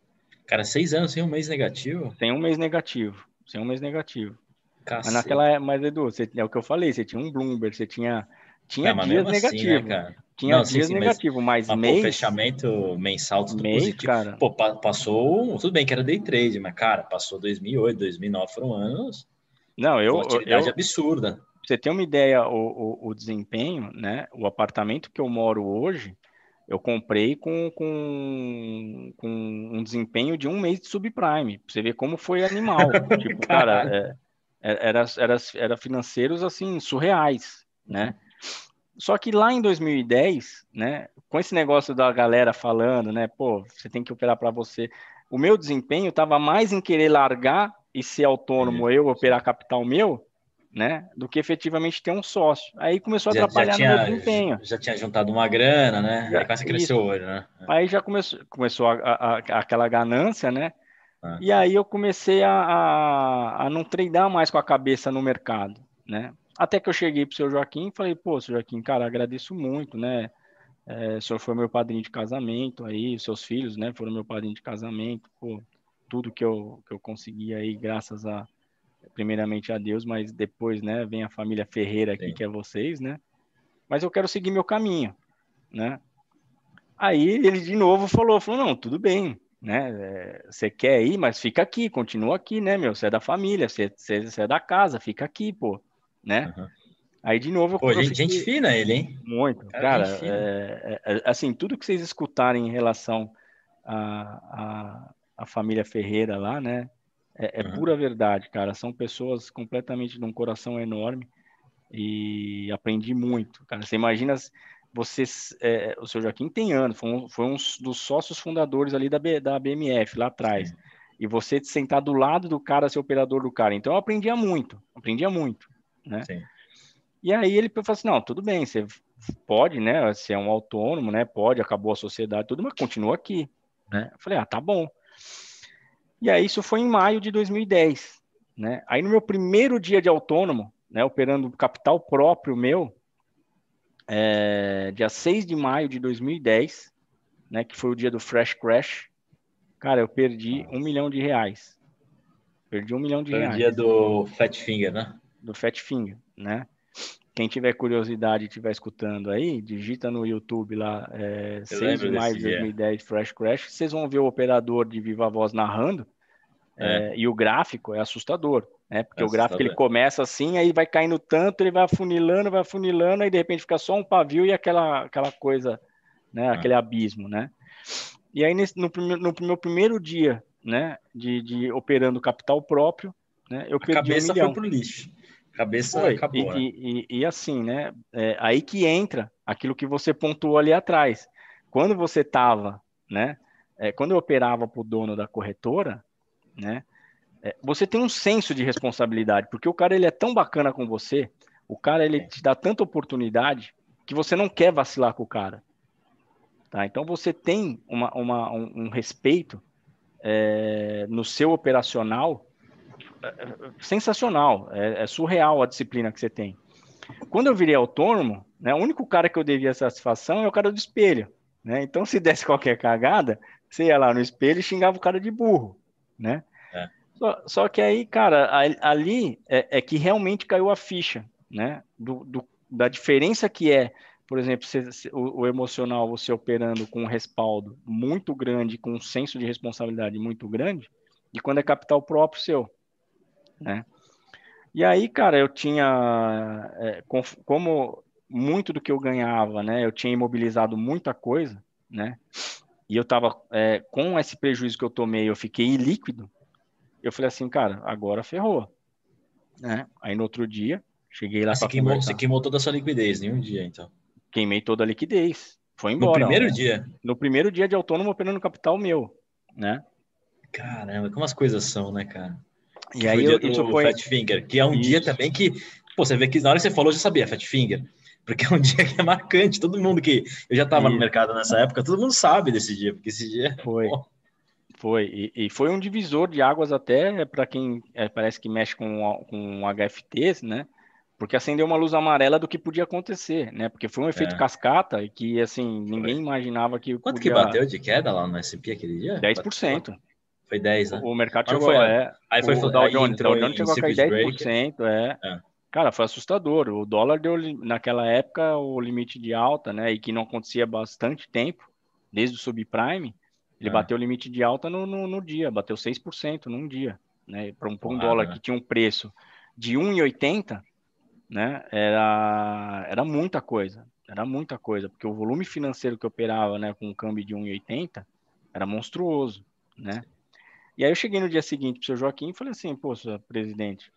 Cara, seis anos sem um mês negativo? Sem um mês negativo, sem um mês negativo. Cacete. Mas naquela, mas Edu, você, é o que eu falei, você tinha um Bloomberg, você tinha tinha é, dias negativos. Assim, né, tinha não, dias negativos, mas, mas mês... Pô, fechamento mensal tudo mês, positivo. Cara... Pô, passou, tudo bem que era day trade, mas cara, passou 2008, 2009 foram anos. Não, eu, atividade eu, absurda. Você ter uma ideia, o, o, o, desempenho, né? O apartamento que eu moro hoje, eu comprei com, com, com um desempenho de um mês de subprime. Pra você ver como foi animal. tipo, cara, é, é, era, era, era financeiros assim surreais, né? Só que lá em 2010, né, com esse negócio da galera falando, né, pô, você tem que operar para você, o meu desempenho estava mais em querer largar e ser autônomo, eu operar capital meu, né, do que efetivamente ter um sócio. Aí começou a atrapalhar já tinha, no meu desempenho. Já tinha juntado uma grana, né? Já, aí né? Aí já começou, começou a, a, a, aquela ganância, né? Ah. E aí eu comecei a, a, não treinar mais com a cabeça no mercado, né? Até que eu cheguei para o seu Joaquim e falei, pô, seu Joaquim, cara, agradeço muito, né? É, o senhor foi meu padrinho de casamento aí, seus filhos, né, foram meu padrinho de casamento, pô, tudo que eu, que eu consegui aí, graças a, primeiramente a Deus, mas depois, né, vem a família Ferreira aqui, Sim. que é vocês, né? Mas eu quero seguir meu caminho, né? Aí ele de novo falou, falou, não, tudo bem, né? Você quer ir, mas fica aqui, continua aqui, né, meu? Você é da família, você, você, você é da casa, fica aqui, pô né? Uhum. Aí, de novo... Pô, gente, gente fina ele, hein? Muito. Cara, cara é, é, é, assim, tudo que vocês escutarem em relação à a, a, família Ferreira lá, né? É, é uhum. pura verdade, cara. São pessoas completamente de um coração enorme e aprendi muito, cara. Você imagina vocês, é, o seu Joaquim tem anos, foi um, foi um dos sócios fundadores ali da, B, da BMF lá atrás. Sim. E você sentar do lado do cara, ser operador do cara. Então eu aprendia muito, aprendia muito né? Sim. E aí ele falou assim, não, tudo bem, você pode, né? Você é um autônomo, né? Pode, acabou a sociedade, tudo, mas continua aqui, né? Eu falei, ah, tá bom. E aí isso foi em maio de 2010, né? Aí no meu primeiro dia de autônomo, né? Operando capital próprio meu, é, dia 6 de maio de 2010, né? Que foi o dia do Fresh Crash, cara, eu perdi um milhão de reais. Perdi um milhão de foi reais. Foi o dia do Fat Finger, né? do Fat Finger, né? Quem tiver curiosidade e estiver escutando aí, digita no YouTube lá, é, 6 de maio de 2010, Fresh Crash, vocês vão ver o operador de viva voz narrando, é. É, e o gráfico é assustador, né? Porque é o gráfico ele começa assim, aí vai caindo tanto, ele vai afunilando, vai afunilando, aí de repente fica só um pavio e aquela, aquela coisa, né? Ah. Aquele abismo, né? E aí nesse, no, no meu primeiro dia, né? De, de operando capital próprio, né? Eu A perdi cabeça um milhão. foi pro lixo cabeça Foi. acabou. E, né? e, e, e, assim, né? É, aí que entra aquilo que você pontuou ali atrás. Quando você estava, né? É, quando eu operava para o dono da corretora, né? É, você tem um senso de responsabilidade, porque o cara ele é tão bacana com você, o cara ele te dá tanta oportunidade que você não quer vacilar com o cara. Tá? Então você tem uma, uma um, um, respeito é, no seu operacional é, é, sensacional, é, é, surreal a disciplina que você tem. Quando eu virei autônomo, né, o único cara que eu devia satisfação é o cara do espelho. Né? Então, se desse qualquer cagada, você ia lá no espelho e xingava o cara de burro. Né? Só, só, que aí, cara, ali é, é, que realmente caiu a ficha né? Do, do, da diferença que é por exemplo, se, se, o, o, emocional você operando com um respaldo muito grande, com um senso de responsabilidade muito grande, e quando é capital próprio seu, né? E aí, cara, eu tinha, é, com, como muito do que eu ganhava, né, eu tinha imobilizado muita coisa, né, e eu tava, é, com esse prejuízo que eu tomei, eu fiquei ilíquido, eu falei assim, cara, agora ferrou, né? Aí no outro dia, cheguei lá para queimou, Você queimou toda a sua liquidez em um dia, então queimei toda a liquidez. Foi embora. No primeiro ó. dia? No primeiro dia de autônomo operando capital meu, né? Caramba, como as coisas são, né, cara? E que aí eu, isso foi... Fat Finger, que é um isso. dia também que, pô, você vê que na hora que você falou, eu já sabia, Fat Finger. Porque é um dia que é marcante. Todo mundo que. Eu já estava no mercado nessa época, todo mundo sabe desse dia, porque esse dia. Foi. Pô. Foi. E, e, foi um divisor de águas até para quem é, parece que mexe com, com HFTs, né? porque acendeu uma luz amarela do que podia acontecer, né? Porque foi um efeito é. cascata e que, assim, ninguém foi. imaginava que Quanto podia... que bateu de queda lá no S&P aquele dia? 10%. Foi 10, né? O mercado chegou, foi, é, aí foi, o Dow Jones, Dow Jones chegou a cair 10%, é. é. Cara, foi assustador. O dólar deu, naquela época, o limite de alta, né? E que não acontecia há bastante tempo, desde o subprime, ele é. bateu o limite de alta no, no, no dia, bateu 6% num dia, né? Para um, um dólar né? que tinha um preço de 1,80, né? Era, era muita coisa, era muita coisa, porque o volume financeiro que operava, né, com um câmbio de 1,80 era monstruoso, né? E aí eu cheguei no dia seguinte para o seu Joaquim e falei assim, pô, senhor presidente,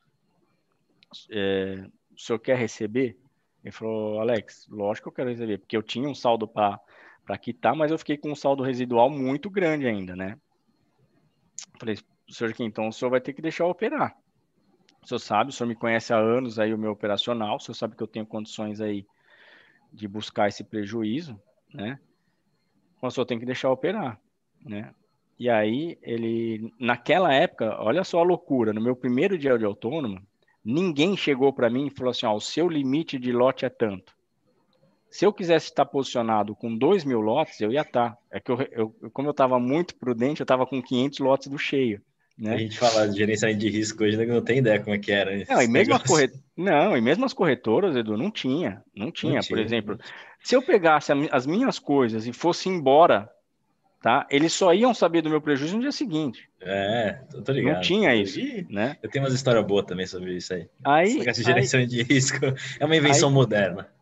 é, o senhor quer receber? Ele falou, Alex, lógico que eu quero receber, porque eu tinha um saldo para quitar, mas eu fiquei com um saldo residual muito grande ainda, né? Falei, senhor Joaquim, então o senhor vai ter que deixar eu operar. O senhor sabe, o senhor me conhece há anos aí o meu operacional, o senhor sabe que eu tenho condições aí de buscar esse prejuízo, né? Então, o senhor tem que deixar operar, né? E aí, ele, naquela época, olha só a loucura, no meu primeiro dia de autônomo, ninguém chegou para mim e falou assim, ó, o seu limite de lote é tanto. Se eu quisesse estar posicionado com 2 mil lotes, eu ia estar. É que eu, eu como eu estava muito prudente, eu estava com 500 lotes do cheio. Né? A gente fala de gerenciamento de risco hoje, não tem ideia como é que era. Não, e mesmo, as corret... não, e mesmo as corretoras, Edu, não tinha. Não tinha, não tinha. por exemplo. Se eu pegasse as minhas coisas e fosse embora, tá? Eles só iam saber do meu prejuízo no dia seguinte. É, tô ligado. Não tinha isso, né? Eu tenho umas histórias boas também sobre isso aí. Aí, Esse gerenciamento aí, de risco é uma invenção aí, moderna.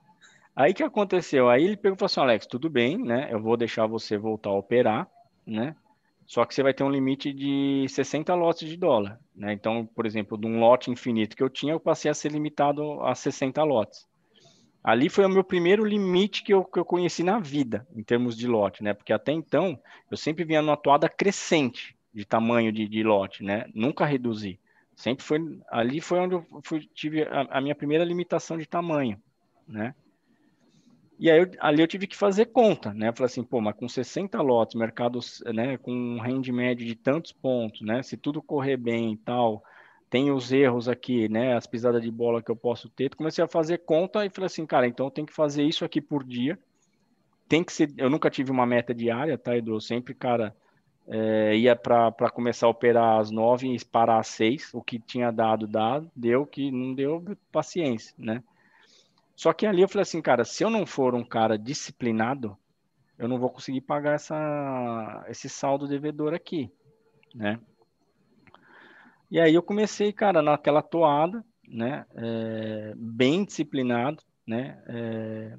Aí que aconteceu? Aí ele falou assim, Alex, tudo bem, né? Eu vou deixar você voltar a operar, né? Só que você vai ter um limite de 60 lotes de dólar. Né? Então, por exemplo, de um lote infinito que eu tinha, eu passei a ser limitado a 60 lotes. Ali foi o meu primeiro limite que eu, que eu conheci na vida, em termos de lote, né? Porque até então, eu sempre vinha numa toada crescente de tamanho de, de lote, né? Nunca reduzi. Sempre foi... Ali foi onde eu fui, tive a, a minha primeira limitação de tamanho, né? E aí eu, ali eu tive que fazer conta, né? Falei assim, pô, mas com 60 lotes, mercado, né, com um rende médio de tantos pontos, né? Se tudo correr bem e tal, tem os erros aqui, né? As pisadas de bola que eu posso ter. Comecei a fazer conta e falei assim, cara, então eu tenho que fazer isso aqui por dia. Tem que ser. Eu nunca tive uma meta diária, tá, Edu? Eu sempre, cara, é, ia para começar a operar às nove e parar às seis. O que tinha dado, dado, deu, que não deu, paciência, né? Só que ali eu falei assim, cara, se eu não for um cara disciplinado, eu não vou conseguir pagar essa, esse saldo devedor aqui, né? E aí eu comecei, cara, naquela toada, né? É, bem disciplinado, né? É,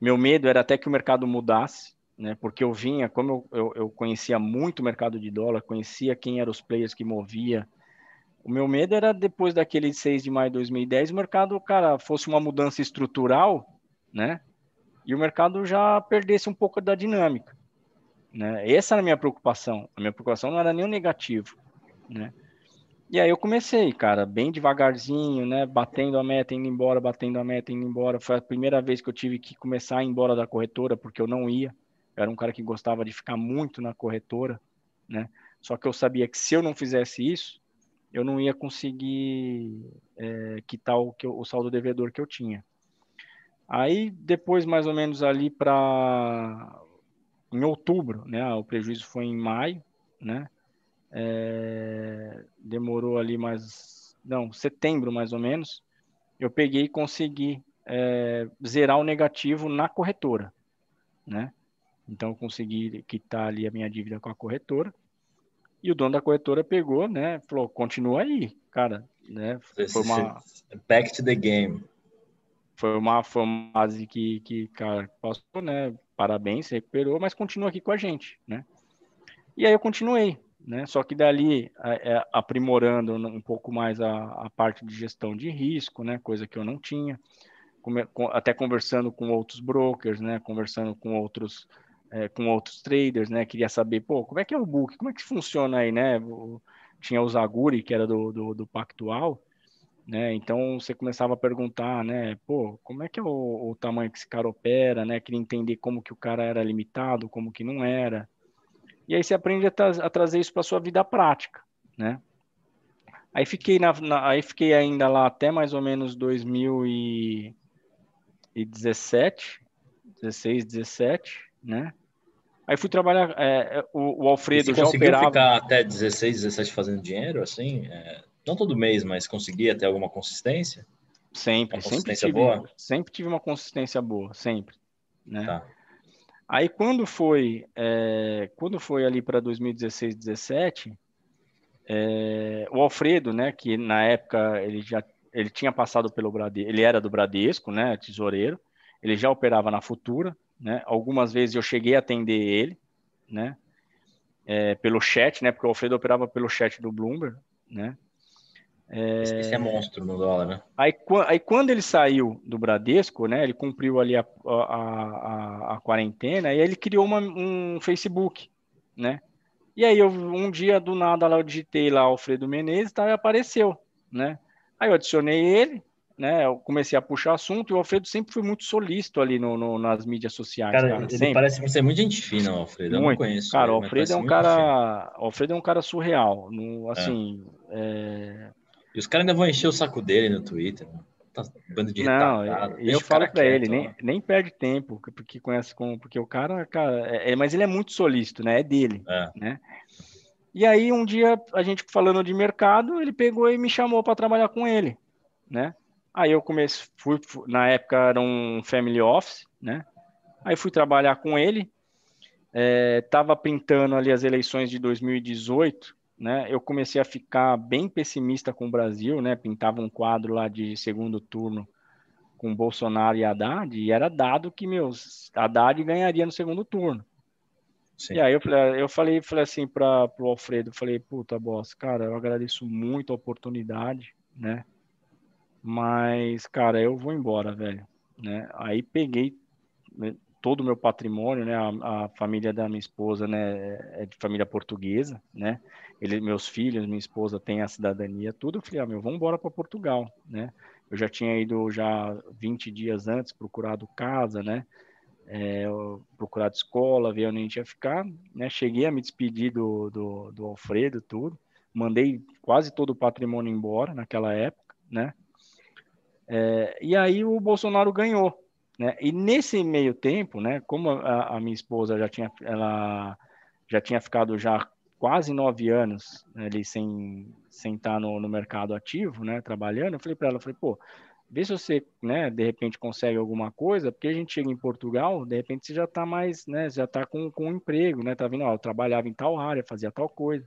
meu medo era até que o mercado mudasse, né? Porque eu vinha, como eu, eu, eu conhecia muito o mercado de dólar, conhecia quem eram os players que movia, o meu medo era depois daquele 6 de maio de 2010, o mercado, cara, fosse uma mudança estrutural, né? e o mercado já perdesse um pouco da dinâmica. Né? Essa era a minha preocupação. A minha preocupação não era nem o negativo. Né? E aí eu comecei, cara, bem devagarzinho, né? Batendo a meta, indo embora, batendo a meta, indo embora. Foi a primeira vez que eu tive que começar a ir embora da corretora, porque eu não ia. Eu era um cara que gostava de ficar muito na corretora, né? Só que eu sabia que se eu não fizesse isso, eu não ia conseguir é, quitar o, que eu, o saldo devedor que eu tinha. Aí, depois, mais ou menos ali para em outubro, né? O prejuízo foi em maio, né? É, demorou ali mais, não, setembro mais ou menos. Eu peguei e consegui é, zerar o negativo na corretora, né? Então, eu consegui quitar ali a minha dívida com a corretora. E o dono da corretora pegou, né? Falou, continua aí, cara, né? Foi uma... Back to the game foi uma, foi uma fase que, que, cara, passou, né? Parabéns, se recuperou, mas continua aqui com a gente, né? E aí eu continuei, né? Só que dali, é, aprimorando um pouco mais a, a, parte de gestão de risco, né? Coisa que eu não tinha, até conversando com outros brokers, né? Conversando com outros, é, com outros traders, né? Queria saber, pô, como é que é o book? Como é que funciona aí, né? Tinha o Zaguri, que era do, do, do Pactual, né? Então você começava a perguntar, né? Pô, como é que é o, o, tamanho que esse cara opera, né? Queria entender como que o cara era limitado, como que não era. E aí você aprende a, tra a trazer isso para sua vida prática, né? Aí fiquei na, na, aí fiquei ainda lá até mais ou menos 2017, 16, 17, né? Aí fui trabalhar, é, é o, o Alfredo já operava... ficar até 16, 17 fazendo dinheiro, assim? É não todo mês, mas conseguia ter alguma consistência? Sempre, uma sempre tive, boa? sempre tive uma consistência boa, sempre, né? Tá. Aí quando foi, é, quando foi ali para 2016, 17, é, o Alfredo, né, que na época ele já ele tinha passado pelo Bradesco, ele era do Bradesco, né, tesoureiro, ele já operava na Futura, né? Algumas vezes eu cheguei a atender ele, né? É, pelo chat, né? Porque o Alfredo operava pelo chat do Bloomberg, né? É... Esse é monstro no dólar, né? Aí, aí, quando ele saiu do Bradesco, né? Ele cumpriu ali a, a, a, a quarentena e ele criou uma, um Facebook, né? E aí eu, um dia do nada lá eu digitei lá Alfredo Menezes tá, e apareceu, né? Aí eu adicionei ele, né? Eu comecei a puxar assunto e o Alfredo sempre foi muito solícito ali no, no nas mídias sociais. Cara, cara ele sempre. parece ser muito gente fina, Alfredo. Eu muito. não conheço. Cara, o Alfredo é um cara. Alfredo é um cara surreal. No, assim, é. É e os caras ainda vão encher o saco dele no Twitter. Tá bando de Não, eu, eu falo para ele, nem, nem perde tempo, porque conhece com. Porque o cara, cara, é, é, mas ele é muito solícito, né? É dele. É. Né? E aí, um dia, a gente falando de mercado, ele pegou e me chamou para trabalhar com ele, né? Aí eu comecei, fui, na época era um family office, né? Aí fui trabalhar com ele, é, tava pintando ali as eleições de 2018, né, eu comecei a ficar bem pessimista com o Brasil, né, pintava um quadro lá de segundo turno com Bolsonaro e Haddad, e era dado que, meus, Haddad ganharia no segundo turno. Sim. E aí eu falei, eu falei, falei assim para o Alfredo, falei, puta, boss, cara, eu agradeço muito a oportunidade, né, mas, cara, eu vou embora, velho, né, aí peguei né, todo o meu patrimônio, né, a, a família da minha esposa, né, é de família portuguesa, né, ele, meus filhos, minha esposa tem a cidadania, tudo. Eu falei, ah, meu, vamos embora para Portugal, né? Eu já tinha ido já 20 dias antes, procurado casa, né? É, procurado escola, ver onde a gente ia ficar, né? Cheguei a me despedir do, do, do Alfredo, tudo. Mandei quase todo o patrimônio embora naquela época, né? É, e aí o Bolsonaro ganhou, né? E nesse meio tempo, né? Como a, a minha esposa já tinha, ela já tinha ficado já quase nove anos né, ali sem, estar no, no mercado ativo, né, trabalhando, eu falei para ela, falei, pô, vê se você, né, de repente consegue alguma coisa, porque a gente chega em Portugal, de repente você já está mais, né, já está com, com um emprego, né, tá vendo, ó, eu trabalhava em tal área, fazia tal coisa.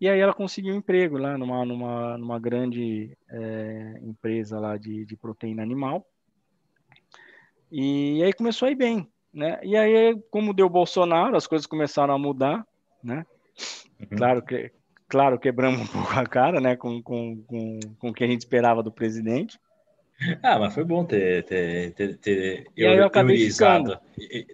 E aí ela conseguiu um emprego lá numa, numa, numa grande é, empresa lá de, de proteína animal. E aí começou a ir bem, né? E aí, como deu Bolsonaro, as coisas começaram a mudar, né? Uhum. Claro que claro, quebramos um pouco a cara, né, com, com, com, com o que a gente esperava do presidente. Ah, mas foi bom ter, ter, ter, ter eurizado,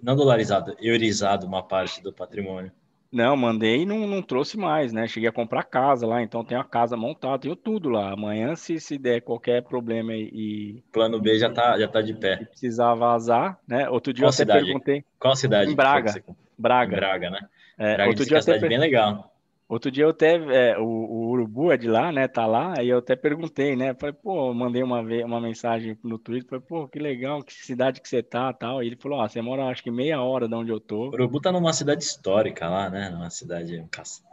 não dolarizado, eurizado uma parte do patrimônio. Não, mandei e não, não trouxe mais, né? Cheguei a comprar casa lá, então tem a casa montada, tenho tudo lá. Amanhã, se, se der qualquer problema e. Plano B já tá, já tá de pé. Se precisar vazar, né? Outro dia Qual eu até cidade? perguntei. Qual cidade? Em Braga. Braga. Braga, né? É, Braga outro dia eu cidade até bem legal. Outro dia eu até, é, o, o, Urubu é de lá, né, tá lá, aí eu até perguntei, né, falei, pô, mandei uma, uma mensagem no Twitter, falei, pô, que legal, que cidade que você tá, tal, e ele falou, ó, você mora acho que meia hora de onde eu tô. O Urubu tá numa cidade histórica lá, né, numa cidade, um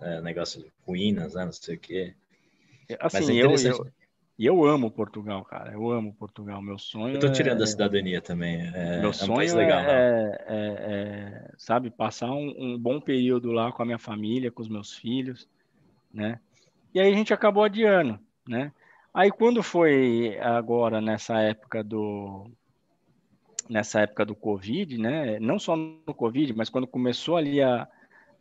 é, negócio de ruínas, né, não sei o quê. Assim, é eu, eu, e eu amo Portugal, cara. Eu amo Portugal. Meu sonho. Eu tô tirando é... a cidadania também. É, Meu sonho é um país legal. É, é, é, sabe, passar um, um, bom período lá com a minha família, com os meus filhos, né? E aí a gente acabou adiando, né? Aí quando foi agora nessa época do nessa época do Covid, né? Não só no Covid, mas quando começou ali a,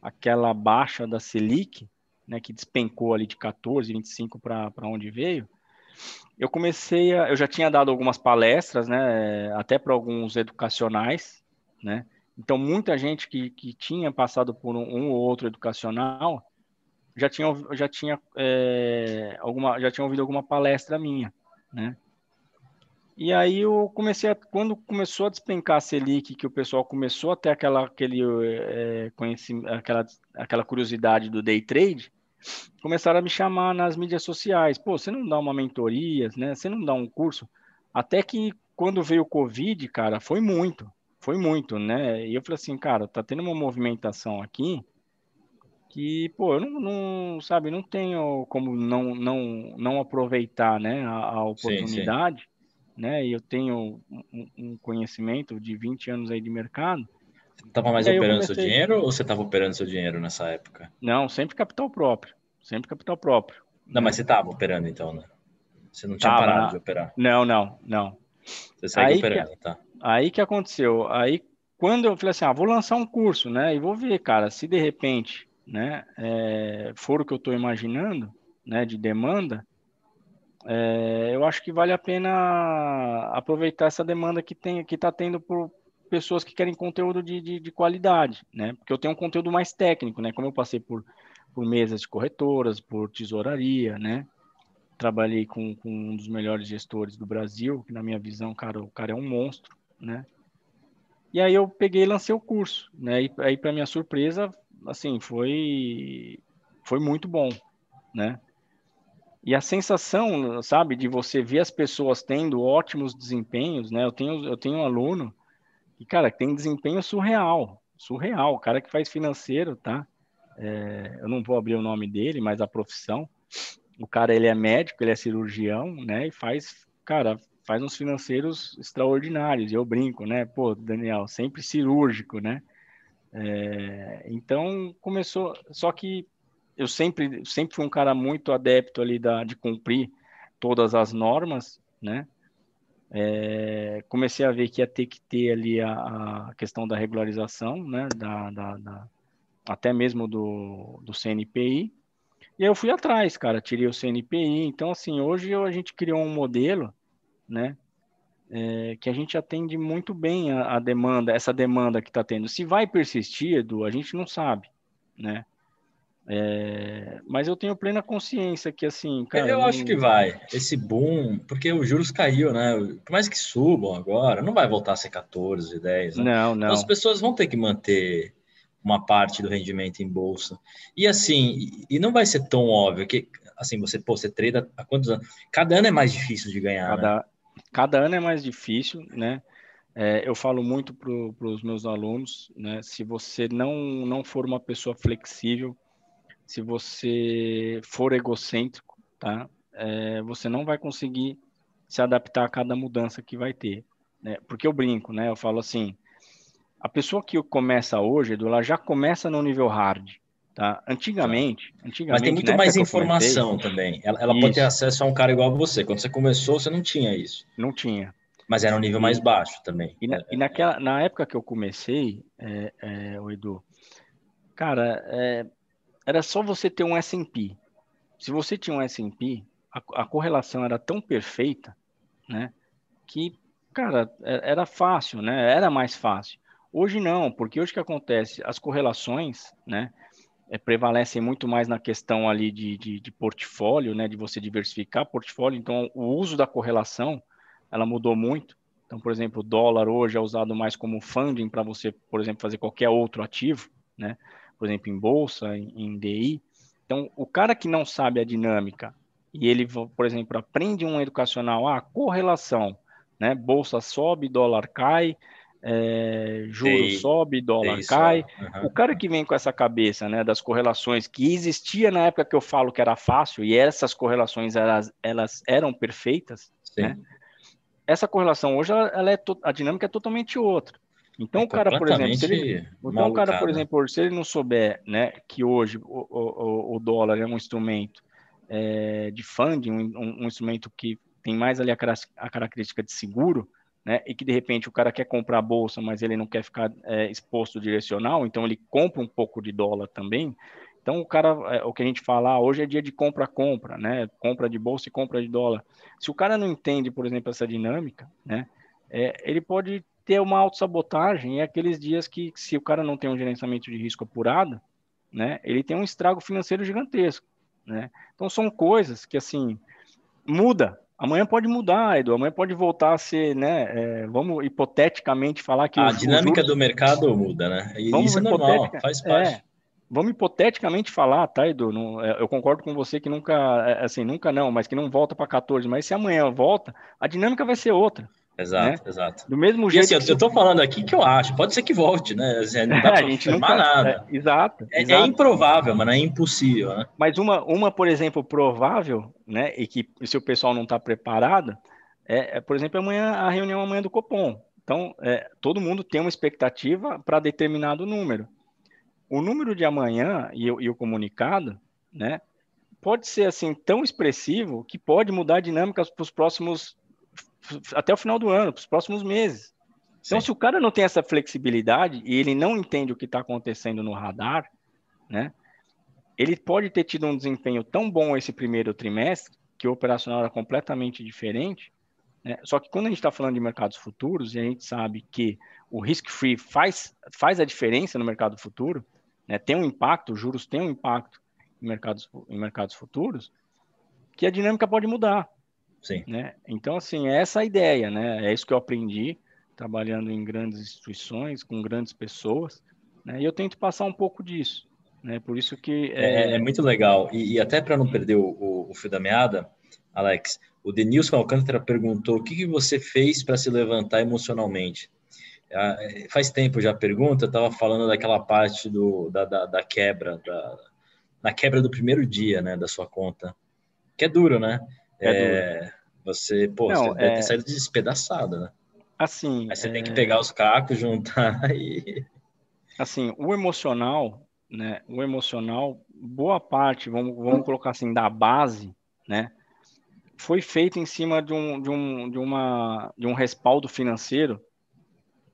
aquela baixa da Selic, né? Que despencou ali de 14, 25 para onde veio eu comecei a, eu já tinha dado algumas palestras, né, até para alguns educacionais, né, então muita gente que, que tinha passado por um, um ou outro educacional já tinha, já tinha é, alguma, já tinha ouvido alguma palestra minha, né, e aí eu comecei a, quando começou a despencar a Selic, que o pessoal começou a ter aquela, aquele, é, aquela, aquela curiosidade do day trade, começaram a me chamar nas mídias sociais. Pô, você não dá uma mentoria, né? Você não dá um curso? Até que quando veio o Covid, cara, foi muito, foi muito, né? E eu falei assim, cara, tá tendo uma movimentação aqui que, pô, eu não, não sabe, não tenho como não não não aproveitar, né, a, a oportunidade, sim, sim. né? E eu tenho um, um, conhecimento de 20 anos aí de mercado. Tava mais operando comecei... seu dinheiro ou você estava operando seu dinheiro nessa época? Não, sempre capital próprio. Sempre capital próprio. Não, mas você estava operando então, né? Você não tinha tava, parado de operar? Não, não, não. Você saiu operando, que, tá? Aí que aconteceu? Aí quando eu falei assim, ah, vou lançar um curso, né? E vou ver, cara, se de repente, né, é, for o que eu estou imaginando, né, de demanda, é, eu acho que vale a pena aproveitar essa demanda que tem, que está tendo por, pessoas que querem conteúdo de, de, de, qualidade, né? Porque eu tenho um conteúdo mais técnico, né? Como eu passei por, por mesas de corretoras, por tesouraria, né? Trabalhei com, com um dos melhores gestores do Brasil, que na minha visão, cara, o cara é um monstro, né? E aí eu peguei e lancei o curso, né? E aí, para minha surpresa, assim, foi foi muito bom, né? E a sensação, sabe, de você ver as pessoas tendo ótimos desempenhos, né? Eu tenho eu tenho um aluno e, cara, tem desempenho surreal, surreal. O cara que faz financeiro, tá? É, eu não vou abrir o nome dele, mas a profissão. O cara, ele é médico, ele é cirurgião, né? E faz, cara, faz uns financeiros extraordinários. E eu brinco, né? Pô, Daniel, sempre cirúrgico, né? É, então, começou... Só que eu sempre, sempre fui um cara muito adepto ali da, de cumprir todas as normas, né? É, comecei a ver que ia ter que ter ali a, a questão da regularização, né, da, da, da, até mesmo do, do CNPI, e aí eu fui atrás, cara, tirei o CNPI, então assim, hoje a gente criou um modelo, né, é, que a gente atende muito bem a, a demanda, essa demanda que está tendo. Se vai persistir, Edu, a gente não sabe, né, é, mas eu tenho plena consciência que, assim, cara. Eu não... acho que vai. Esse boom, porque os juros caiu, né? Por mais que subam agora, não vai voltar a ser 14, 10. Né? Não, não. Então, as pessoas vão ter que manter uma parte do rendimento em bolsa. E assim, e não vai ser tão óbvio que, assim, você, pô, você trade há quantos anos? Cada ano é mais difícil de ganhar. Cada, né? cada ano é mais difícil, né? É, eu falo muito para os meus alunos, né? Se você não, não for uma pessoa flexível, se você for egocêntrico, tá? É, você não vai conseguir se adaptar a cada mudança que vai ter, né? Porque eu brinco, né? Eu falo assim, a pessoa que começa hoje, Edu, ela já começa no nível hard, tá? Antigamente, antigamente Mas tem muito mais informação comecei, também. Ela, ela pode ter acesso a um cara igual a você. Quando você começou, você não tinha isso. Não tinha. Mas era um nível mais baixo também. E, na, e naquela, na época que eu comecei, é, é, o Edu, cara, é, era só você ter um S&P. Se você tinha um S&P, a, a, correlação era tão perfeita, né? que, cara, é, era fácil, né? Era mais fácil. Hoje não, porque hoje que acontece? As correlações, né? É, prevalecem muito mais na questão ali de, de, de, portfólio, né? De você diversificar portfólio. Então, o uso da correlação, ela mudou muito. Então, por exemplo, o dólar hoje é usado mais como funding para você, por exemplo, fazer qualquer outro ativo, né? Por exemplo, em bolsa, em, em DI. Então, o cara que não sabe a dinâmica e ele, por exemplo, aprende um educacional, ah, correlação, né? Bolsa sobe, dólar cai, é, juro sobe, dólar cai. Uhum. O cara que vem com essa cabeça, né, das correlações que existia na época que eu falo que era fácil e essas correlações elas, elas eram perfeitas, né? Essa correlação hoje ela, ela é a dinâmica é totalmente outra. Então, é o cara, por exemplo, se ele, então o cara, por exemplo, se ele não souber, né, que hoje o, o, o dólar é um instrumento é, de funding, um, um, instrumento que tem mais ali a, a, característica de seguro, né, e que de repente o cara quer comprar a bolsa, mas ele não quer ficar é, exposto direcional, então ele compra um pouco de dólar também. Então o cara, é, o que a gente fala, ah, hoje é dia de compra-compra, né, compra de bolsa e compra de dólar. Se o cara não entende, por exemplo, essa dinâmica, né, é, ele pode ter uma autossabotagem é aqueles dias que, se o cara não tem um gerenciamento de risco apurado, né, ele tem um estrago financeiro gigantesco, né? Então são coisas que assim muda. Amanhã pode mudar, Edu. Amanhã pode voltar a ser, né? É, vamos hipoteticamente falar que a dinâmica do mercado muda, né? E vamos isso é normal, faz parte. É, vamos hipoteticamente falar, tá, Edu? Não, é, eu concordo com você que nunca, é, assim, nunca não, mas que não volta para 14. Mas se amanhã volta, a dinâmica vai ser outra. Exato, né? exato. Do mesmo jeito. Assim, eu, estou falando aqui que eu acho, pode ser que volte, né? Assim, não dá a gente não nada. É, exato, é, exato. É, improvável, mas não é impossível, né? Mas uma, uma, por exemplo, provável, né? E que se o pessoal não está preparado, é, é, por exemplo, amanhã a reunião amanhã do Copom. Então, é, todo mundo tem uma expectativa para determinado número. O número de amanhã e, e o comunicado, né? Pode ser assim tão expressivo que pode mudar a dinâmica para os próximos até o final do ano, para os próximos meses. Então, Sim. se o cara não tem essa flexibilidade e ele não entende o que está acontecendo no radar, né? Ele pode ter tido um desempenho tão bom esse primeiro trimestre que o operacional era completamente diferente. Né? Só que quando a gente está falando de mercados futuros e a gente sabe que o risk-free faz, faz a diferença no mercado futuro, né? tem um impacto, os juros têm um impacto em mercados, em mercados futuros, que a dinâmica pode mudar. Sim. Né? Então, assim, é essa a ideia, né? É isso que eu aprendi trabalhando em grandes instituições, com grandes pessoas, né? E eu tento passar um pouco disso, né? Por isso que... É, é, é muito legal. E, e até para não perder o, o, o, fio da meada, Alex, o Denilson Alcântara perguntou o que, que você fez para se levantar emocionalmente? Ah, é, faz tempo já a pergunta, eu estava falando daquela parte do, da, da, da quebra, da, na quebra do primeiro dia, né, da sua conta, que é duro, né? É, é você, pô, Não, você deve é... ter saído despedaçado, né? Assim. Aí você é... tem que pegar os cacos, juntar e. Assim, o emocional, né? O emocional, boa parte, vamos, vamos colocar assim, da base, né? Foi feito em cima de um, de um, de uma, de um respaldo financeiro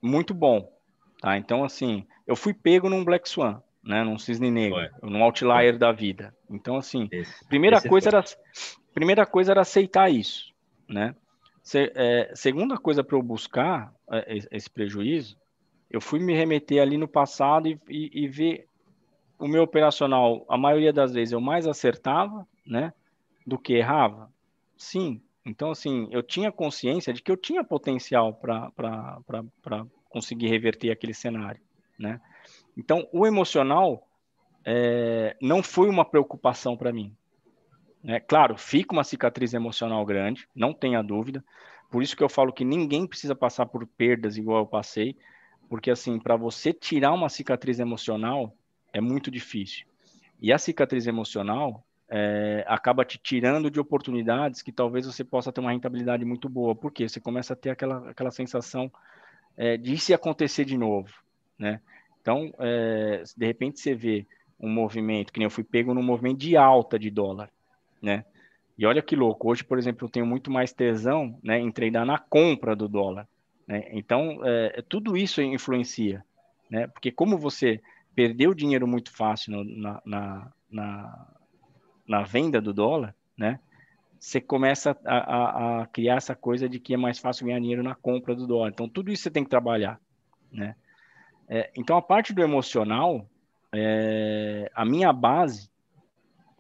muito bom, tá? Então, assim, eu fui pego num Black Swan, né? Num cisne negro, foi. num outlier foi. da vida. Então, assim, esse, primeira esse coisa foi. era primeira coisa era aceitar isso, né? Se, é, segunda coisa para eu buscar é, esse prejuízo, eu fui me remeter ali no passado e, e, e, ver o meu operacional, a maioria das vezes eu mais acertava, né, do que errava. Sim. Então, assim, eu tinha consciência de que eu tinha potencial para conseguir reverter aquele cenário, né? Então, o emocional é, não foi uma preocupação para mim, né? Claro, fica uma cicatriz emocional grande, não tenha dúvida. Por isso que eu falo que ninguém precisa passar por perdas igual eu passei, porque assim, para você tirar uma cicatriz emocional é muito difícil. E a cicatriz emocional é, acaba te tirando de oportunidades que talvez você possa ter uma rentabilidade muito boa, porque você começa a ter aquela, aquela sensação é, de se acontecer de novo, né? Então, é, de repente você vê um movimento, que nem eu fui pego num movimento de alta de dólar né? E olha que louco, hoje, por exemplo, eu tenho muito mais tesão né, em treinar na compra do dólar. Né? Então, é, é, tudo isso influencia, né? Porque como você perdeu dinheiro muito fácil no, na, na, na, na, venda do dólar, né? você começa a, a, a, criar essa coisa de que é mais fácil ganhar dinheiro na compra do dólar. Então, tudo isso você tem que trabalhar, né? É, então, a parte do emocional, é, a minha base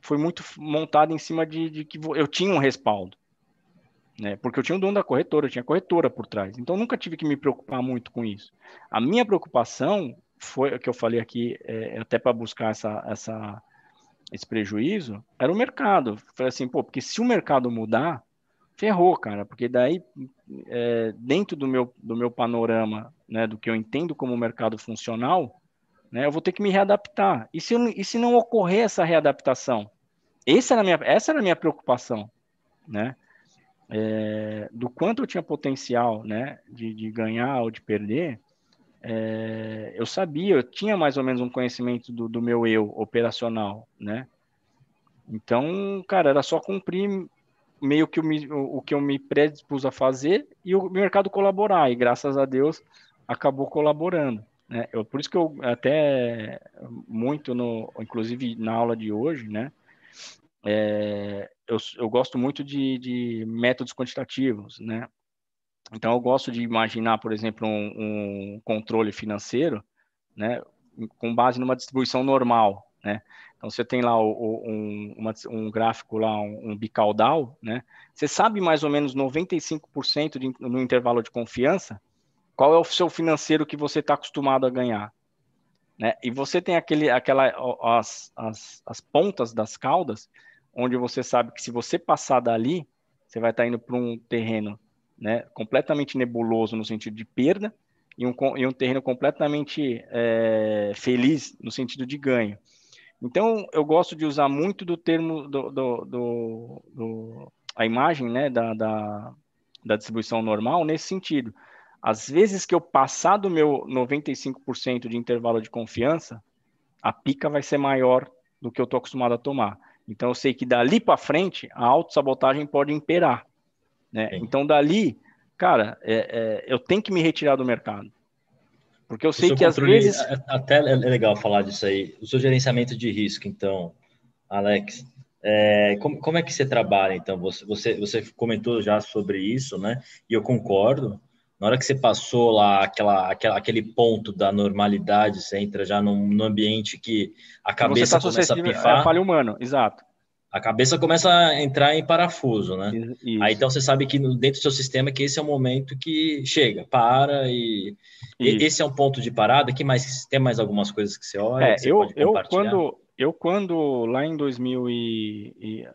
foi muito montada em cima de, de, que eu tinha um respaldo, né? Porque eu tinha o dono da corretora, eu tinha corretora por trás. Então, nunca tive que me preocupar muito com isso. A minha preocupação foi, o que eu falei aqui, é, até para buscar essa, essa esse prejuízo era o mercado. Falei assim, pô, porque se o mercado mudar, ferrou, cara, porque daí, é, dentro do meu, do meu panorama, né, do que eu entendo como mercado funcional, né, eu vou ter que me readaptar. E se, eu, e se não ocorrer essa readaptação? Essa era a minha, essa era minha preocupação, né? É, do quanto eu tinha potencial, né, de, de ganhar ou de perder, é, eu sabia, eu tinha mais ou menos um conhecimento do, do meu eu operacional, né? Então, cara, era só cumprir meio que o, o que eu me predispus a fazer e o mercado colaborar. E graças a Deus acabou colaborando. Né? Eu, por isso que eu até muito no, inclusive na aula de hoje, né? É, eu, eu gosto muito de, de métodos quantitativos, né? Então, eu gosto de imaginar, por exemplo, um, um controle financeiro, né, com base numa distribuição normal, né? Então, você tem lá o, um, uma, um, gráfico lá, um, um, bicaudal, né? Você sabe mais ou menos 95% de, no intervalo de confiança qual é o seu financeiro que você está acostumado a ganhar, né? E você tem aquele, aquela, as, as, as pontas das caudas, onde você sabe que se você passar dali, você vai estar tá indo para um terreno né, completamente nebuloso no sentido de perda e um, e um terreno completamente é, feliz no sentido de ganho. Então, eu gosto de usar muito do termo, do, do, do, do a imagem né, da, da, da, distribuição normal nesse sentido. Às vezes que eu passar do meu 95% de intervalo de confiança, a pica vai ser maior do que eu estou acostumado a tomar. Então, eu sei que dali para frente, a autossabotagem pode imperar. Né? Então, dali, cara, é, é, eu tenho que me retirar do mercado. Porque eu sei que às vezes. É, até é legal falar disso aí. O seu gerenciamento de risco, então, Alex, é, como, como, é que você trabalha, então? Você, você, você comentou já sobre isso, né? E eu concordo. Na hora que você passou lá aquela, aquela, aquele ponto da normalidade, você entra já num, num ambiente que a cabeça tá começa a pifar. É falha humano, exato a cabeça começa a entrar em parafuso, né? Isso. Aí então você sabe que dentro do seu sistema que esse é o momento que chega, para e esse é um ponto de parada. Que mais tem mais algumas coisas que você olha? É, você eu, eu quando eu quando lá em 2000 e, e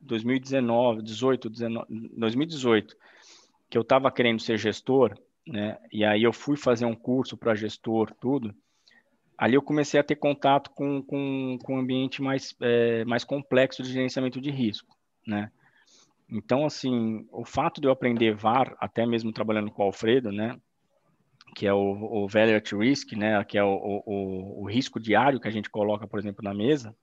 2019, 18, 19, 2018, que eu estava querendo ser gestor, né? E aí eu fui fazer um curso para gestor, tudo ali eu comecei a ter contato com, com, com um ambiente mais, é, mais complexo de gerenciamento de risco, né? Então, assim, o fato de eu aprender VAR, até mesmo trabalhando com o Alfredo, né? Que é o, o Value at Risk, né? Que é o, o, o risco diário que a gente coloca, por exemplo, na mesa.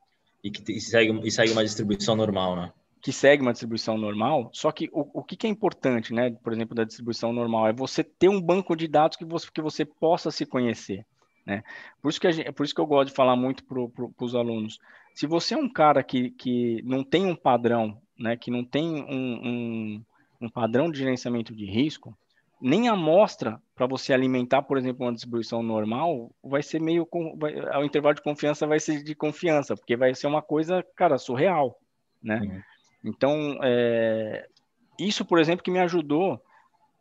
E que e segue, e segue uma distribuição normal, né? Que segue uma distribuição normal, só que o, o que, que, é importante, né, por exemplo, da distribuição normal, é você ter um banco de dados que você, que você possa se conhecer. Né? Por, isso que gente, por isso que eu gosto de falar muito para pro, os alunos. Se você é um cara que, que não tem um padrão, né, que não tem um, um, um padrão de gerenciamento de risco, nem a amostra para você alimentar, por exemplo, uma distribuição normal, vai ser meio. Vai, o intervalo de confiança vai ser de confiança, porque vai ser uma coisa, cara, surreal. Né? Uhum. Então, é, isso, por exemplo, que me ajudou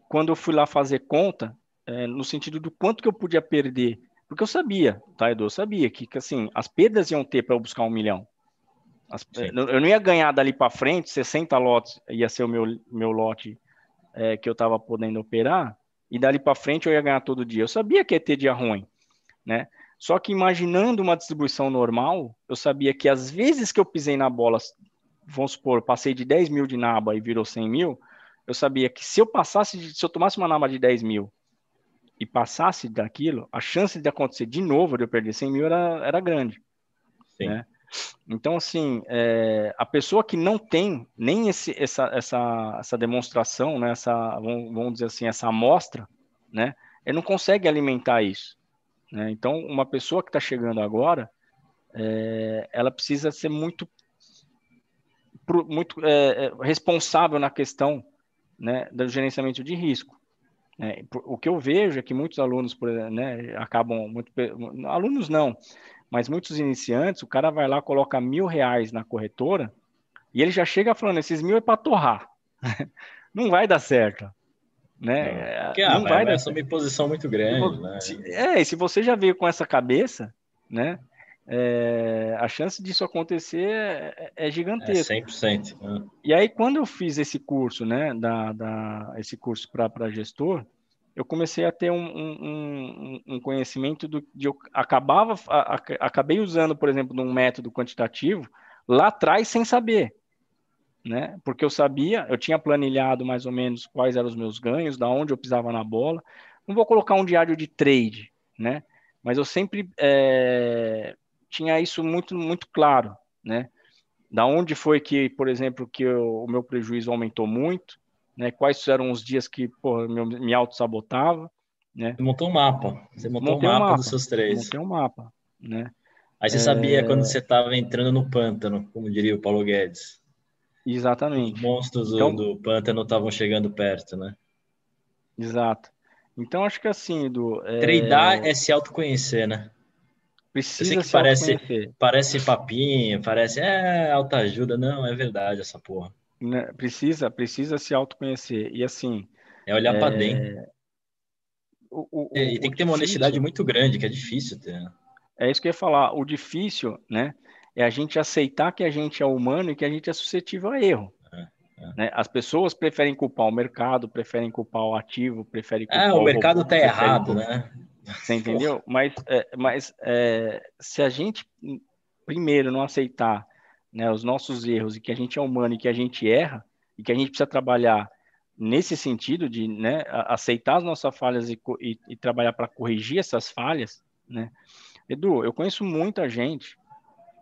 quando eu fui lá fazer conta, é, no sentido do quanto que eu podia perder porque eu sabia, tá, Edu? Eu sabia que, que assim, as perdas iam ter para eu buscar um milhão. As, eu não ia ganhar dali para frente, 60 lotes ia ser o meu, meu lote é, que eu estava podendo operar, e dali para frente eu ia ganhar todo dia. Eu sabia que ia ter dia ruim, né? Só que imaginando uma distribuição normal, eu sabia que às vezes que eu pisei na bola, vamos supor, passei de 10 mil de naba e virou 100 mil, eu sabia que se eu passasse, se eu tomasse uma naba de 10 mil e passasse daquilo, a chance de acontecer de novo de eu perder 100 mil era, era grande. Né? Então, assim, é, a pessoa que não tem nem esse, essa, essa, essa demonstração, né, essa, vamos, vamos dizer assim, essa amostra, né, ele não consegue alimentar isso. Né? Então, uma pessoa que está chegando agora, é, ela precisa ser muito muito é, responsável na questão né, do gerenciamento de risco. É, o que eu vejo é que muitos alunos por, né, acabam, muito, alunos não, mas muitos iniciantes, o cara vai lá, coloca mil reais na corretora e ele já chega falando, esses mil é para torrar. não vai dar certo. Né? Não, é, Porque, ah, não vai, vai dar assumir posição muito grande. Né? É, e se você já veio com essa cabeça, né? É, a chance disso acontecer é, é gigantesca. É 100%. Né? E aí, quando eu fiz esse curso, né, da, da esse curso para gestor, eu comecei a ter um, um, um conhecimento do, de eu acabava, a, a, acabei usando, por exemplo, um método quantitativo lá atrás sem saber, né? Porque eu sabia, eu tinha planilhado mais ou menos quais eram os meus ganhos, da onde eu pisava na bola. Não vou colocar um diário de trade, né? Mas eu sempre é, tinha isso muito, muito claro, né? Da onde foi que, por exemplo, que eu, o meu prejuízo aumentou muito, né? Quais eram os dias que porra, meu, me auto-sabotava, né? Você montou um mapa, você montou um mapa, um mapa, dos seus três. Montei um mapa, né? Aí você é... sabia quando você estava entrando no pântano, como diria o Paulo Guedes. Exatamente. Os monstros então, do pântano estavam chegando perto, né? Exato. Então, acho que assim, do é... Treinar é se autoconhecer, né? Precisa se parece, parece papinho, parece é autoajuda. Não, é verdade essa porra. Né, precisa, precisa se autoconhecer. E assim. É olhar é... para dentro. O, o, é, e tem que ter uma honestidade muito grande, que é difícil ter. É isso que eu ia falar. O difícil, né? É a gente aceitar que a gente é humano e que a gente é suscetível a erro. É, é. Né? As pessoas preferem culpar o mercado, preferem culpar o ativo, preferem culpar ah, o, o mercado está errado, culpar... né? Você entendeu? Mas, é, mas é, se a gente primeiro não aceitar né, os nossos erros e que a gente é humano e que a gente erra e que a gente precisa trabalhar nesse sentido de né, aceitar as nossas falhas e, e, e trabalhar para corrigir essas falhas, né? Edu, eu conheço muita gente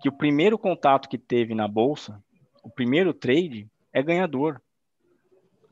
que o primeiro contato que teve na bolsa, o primeiro trade, é ganhador.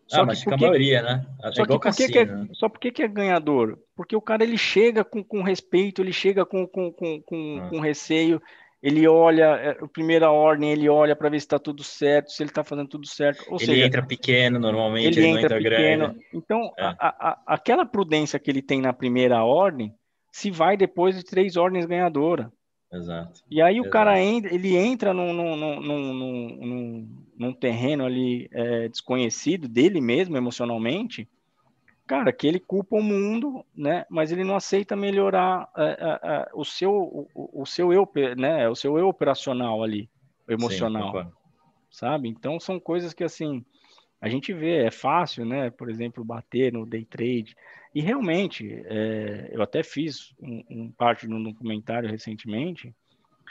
Só ah, mas fica a maioria, né? É só que por que, é, né? só por que, é ganhador? Porque o cara ele chega com, com respeito, ele chega com, com, com, com, ah. com receio, ele olha, é, a primeira ordem, ele olha para ver se está tudo certo, se ele está fazendo tudo certo. Ou ele seja, entra pequeno normalmente, ele, ele entra, entra pequeno. Grande. Então, é. a, a, aquela prudência que ele tem na primeira ordem se vai depois de três ordens ganhadoras. Exato. E aí Exato. o cara entra, ele entra num, num, num, num, num terreno ali é, desconhecido dele mesmo emocionalmente, cara, que ele culpa o mundo, né? Mas ele não aceita melhorar é, é, é o seu o, o, seu eu, né? O seu eu operacional ali, emocional, Sim, sabe? Então são coisas que assim a gente vê, é fácil, né? Por exemplo, bater no day trade. E realmente, é, eu até fiz um, um parte de um documentário recentemente.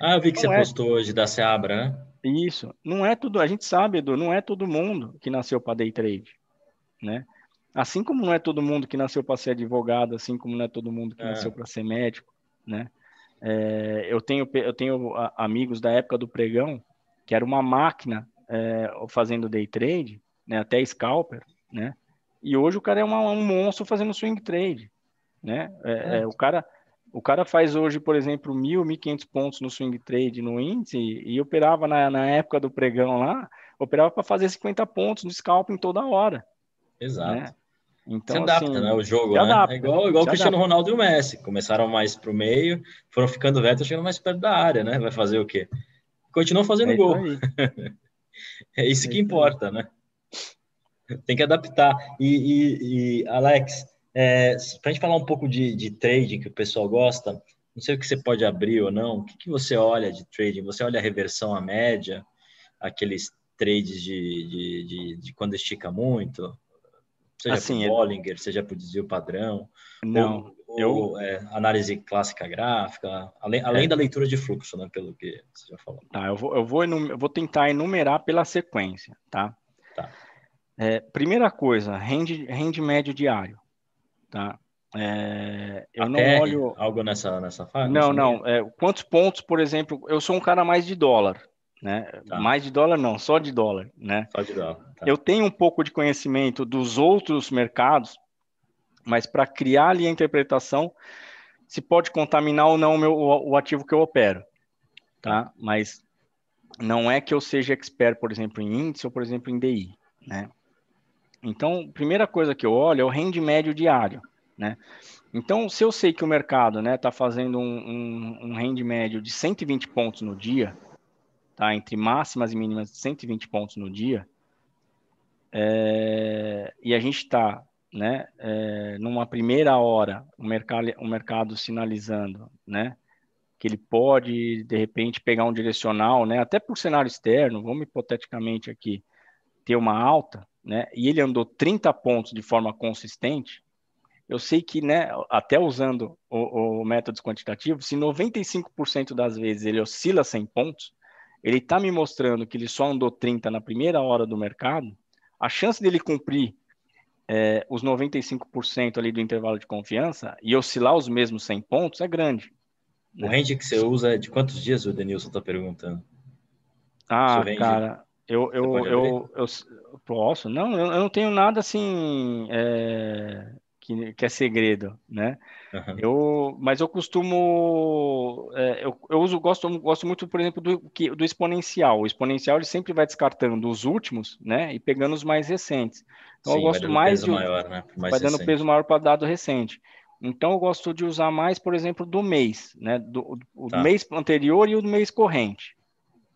Ah, eu vi que você é... postou hoje da Seabra, né? Isso. Não é tudo, a gente sabe, Edu, não é todo mundo que nasceu para day trade, né? Assim como não é todo mundo que nasceu para ser advogado, assim como não é todo mundo que é. nasceu para ser médico, né? É, eu tenho, eu tenho amigos da época do pregão, que era uma máquina é, fazendo day trade, né? Até scalper, né? E hoje o cara é uma, um monstro fazendo swing trade, né? É, é. É, o cara o cara faz hoje, por exemplo, mil, mil quinhentos pontos no swing trade no índice e operava na, na época do pregão lá, operava para fazer 50 pontos no scalping toda hora. Exato. Né? Então, se adapta, assim, né? O jogo, né? Adapta, é igual, igual o Cristiano adapta. Ronaldo e o Messi. Começaram mais para o meio, foram ficando retos, chegando mais perto da área, né? Vai fazer o quê? Continuam fazendo é gol. é isso é que importa, né? Tem que adaptar. E, e, e Alex, é, para a gente falar um pouco de, de trading que o pessoal gosta, não sei o que você pode abrir ou não. O que, que você olha de trading? Você olha a reversão à média, aqueles trades de, de, de, de quando estica muito, seja assim, por Bollinger, seja por desvio padrão, não, ou, eu... ou é, análise clássica gráfica, além, além é. da leitura de fluxo, né, pelo que você já falou. Tá, eu vou, eu vou, eu vou tentar enumerar pela sequência, tá? Tá. É, primeira coisa, rende, rende médio diário, tá? É, eu não olho algo nessa nessa fase. Não, não. É, quantos pontos, por exemplo? Eu sou um cara mais de dólar, né? Tá. Mais de dólar não, só de dólar, né? Só de dólar. Tá. Eu tenho um pouco de conhecimento dos outros mercados, mas para criar ali a interpretação, se pode contaminar ou não o, meu, o ativo que eu opero, tá? Mas não é que eu seja expert, por exemplo, em índice ou, por exemplo, em DI, né? Então, primeira coisa que eu olho é o rende médio diário, né? Então, se eu sei que o mercado está né, tá fazendo um, um, um rende médio de 120 pontos no dia, tá? entre máximas e mínimas de 120 pontos no dia, é, e a gente está né, é, numa primeira hora, o mercado, o mercado sinalizando né, que ele pode, de repente, pegar um direcional, né, até por cenário externo, vamos hipoteticamente aqui, ter uma alta, né, e ele andou 30 pontos de forma consistente, eu sei que, né, até usando o, o método quantitativo, se 95% das vezes ele oscila 100 pontos, ele está me mostrando que ele só andou 30 na primeira hora do mercado, a chance dele cumprir é, os 95% ali do intervalo de confiança e oscilar os mesmos 100 pontos é grande. O né? range que você usa é de quantos dias, o Denilson está perguntando? Ah, cara, eu, eu, eu, eu, posso. Não, eu, não tenho nada assim é, que, que é segredo, né? Uhum. Eu, mas eu costumo, é, eu, eu uso, gosto, gosto muito, por exemplo, do, do exponencial. O exponencial ele sempre vai descartando os últimos, né? E pegando os mais recentes. Então Sim, eu gosto mais de, maior, né? mais vai recente. dando peso maior para dado recente. Então eu gosto de usar mais, por exemplo, do mês, né? Do, do tá. mês anterior e o mês corrente,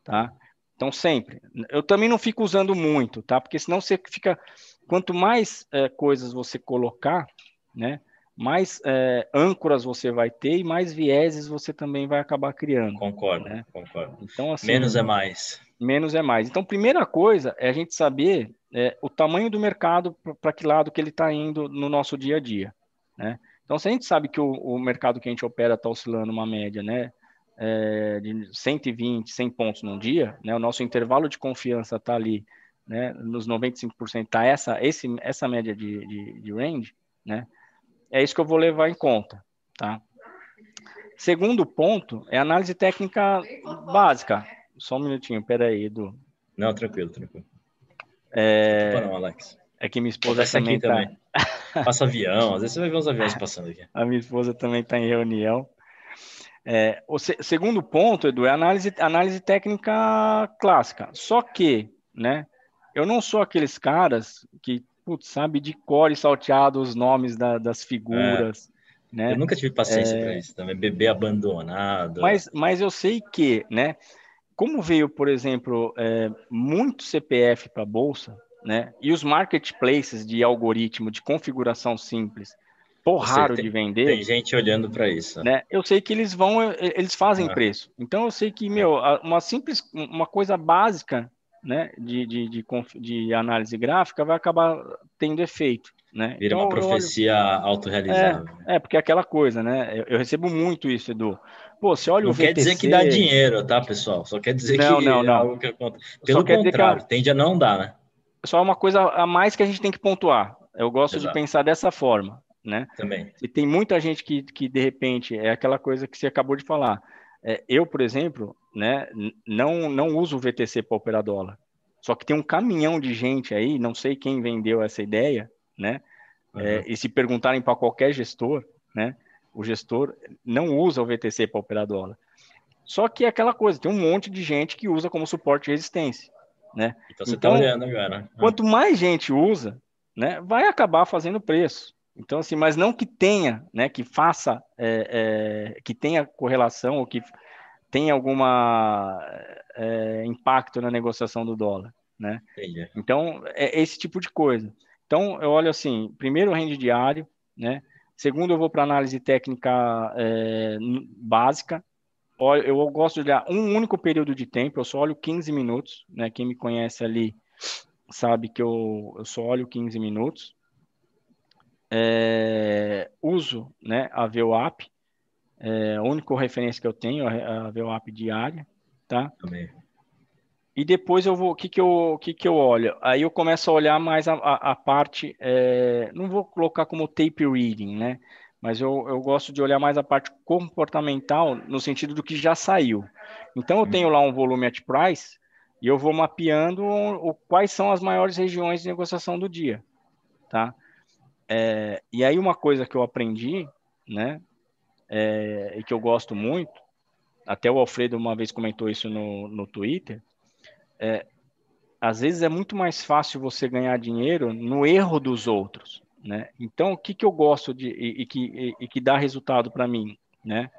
tá? Então sempre. Eu também não fico usando muito, tá? Porque senão você fica quanto mais é, coisas você colocar, né, mais é, âncoras você vai ter e mais vieses você também vai acabar criando. Concordo, né? concordo. Então, assim, menos é mais. Menos é mais. Então, primeira coisa é a gente saber é, o tamanho do mercado para que lado que ele está indo no nosso dia a dia, né? Então, se a gente sabe que o, o mercado que a gente opera está oscilando uma média, né, é, de 120, 100 pontos num dia, né, o nosso intervalo de confiança está ali né, nos 95% está essa, esse, essa média de, de, de, range, né, é isso que eu vou levar em conta, tá? Segundo ponto é análise técnica básica. Só um minutinho, peraí, Edu. Não, tranquilo, tranquilo. É, não, Alex. É que minha esposa também, tá... também. Passa avião, às vezes você vai ver uns aviões passando aqui. A minha esposa também está em reunião. É, o se, segundo ponto, Edu, é análise, análise técnica clássica. Só que, né, eu não sou aqueles caras que, putz, sabe de cor e salteado os nomes da, das figuras. É. Né? Eu nunca tive paciência é... para isso também, bebê abandonado. Mas, mas eu sei que, né? Como veio, por exemplo, é, muito CPF para a bolsa, né? E os marketplaces de algoritmo de configuração simples, por raro tem, de vender. Tem gente olhando para isso. Né? Eu sei que eles vão, eles fazem ah. preço. Então eu sei que, meu, uma simples, uma coisa básica né, de, de, de, de, análise gráfica vai acabar tendo efeito. Né? Vira então, uma profecia olho... autorrealizável. É, é, porque é aquela coisa, né? Eu, eu, recebo muito isso, Edu. Pô, você olha não o VTC... quer dizer que dá dinheiro, tá, pessoal? Só quer dizer não, que não, não. é algo que acontece. Pelo contrário, que... tende a não dar, né? Só uma coisa a mais que a gente tem que pontuar. Eu gosto Exato. de pensar dessa forma, né? Também. E tem muita gente que, que, de repente, é aquela coisa que você acabou de falar. É, eu, por exemplo, né, não, não uso o VTC para operar dólar. Só que tem um caminhão de gente aí, não sei quem vendeu essa ideia, né? Uhum. É, e se perguntarem para qualquer gestor, né? O gestor não usa o VTC para operar dólar. Só que é aquela coisa, tem um monte de gente que usa como suporte de resistência, né? Então você então, olhando agora. Quanto mais gente usa, né? Vai acabar fazendo preço. Então, assim, mas não que tenha, né? Que faça, é, é, que tenha correlação ou que tenha alguma é, impacto na negociação do dólar, né? Entendi. Então, é esse tipo de coisa. Então, eu olho assim, primeiro rende diário, né? Segundo, eu vou para análise técnica é, básica. Eu gosto de olhar um único período de tempo, eu só olho 15 minutos, né? Quem me conhece ali sabe que eu, eu só olho 15 minutos. É, uso né, a VWAP, é, a única referência que eu tenho é a VWAP diária, tá? Também. E depois eu vou, o que que eu, que que eu olho? Aí eu começo a olhar mais a, a, a parte, é, não vou colocar como tape reading, né? Mas eu, eu gosto de olhar mais a parte comportamental no sentido do que já saiu. Então eu hum. tenho lá um volume at price e eu vou mapeando o, o, quais são as maiores regiões de negociação do dia, tá? É, e aí uma coisa que eu aprendi, né? É, e que eu gosto muito até o Alfredo uma vez comentou isso no, no Twitter, é, às vezes é muito mais fácil você ganhar dinheiro no erro dos outros, né? Então, o que, que eu gosto de e, e que, e, e, que dá resultado para mim, né?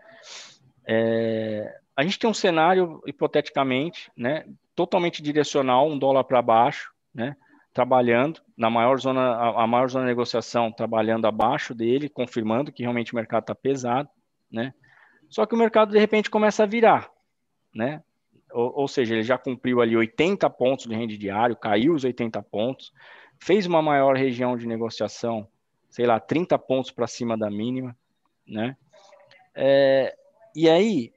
É, a gente tem um cenário, hipoteticamente, né, totalmente direcional, um dólar para baixo, né, trabalhando na maior zona, a, maior zona de negociação trabalhando abaixo dele, confirmando que realmente o mercado está pesado, né? Só que o mercado de repente começa a virar, né? Ou, ou, seja, ele já cumpriu ali 80 pontos de rende diário, caiu os 80 pontos, fez uma maior região de negociação, sei lá, 30 pontos para cima da mínima, né? É, e aí,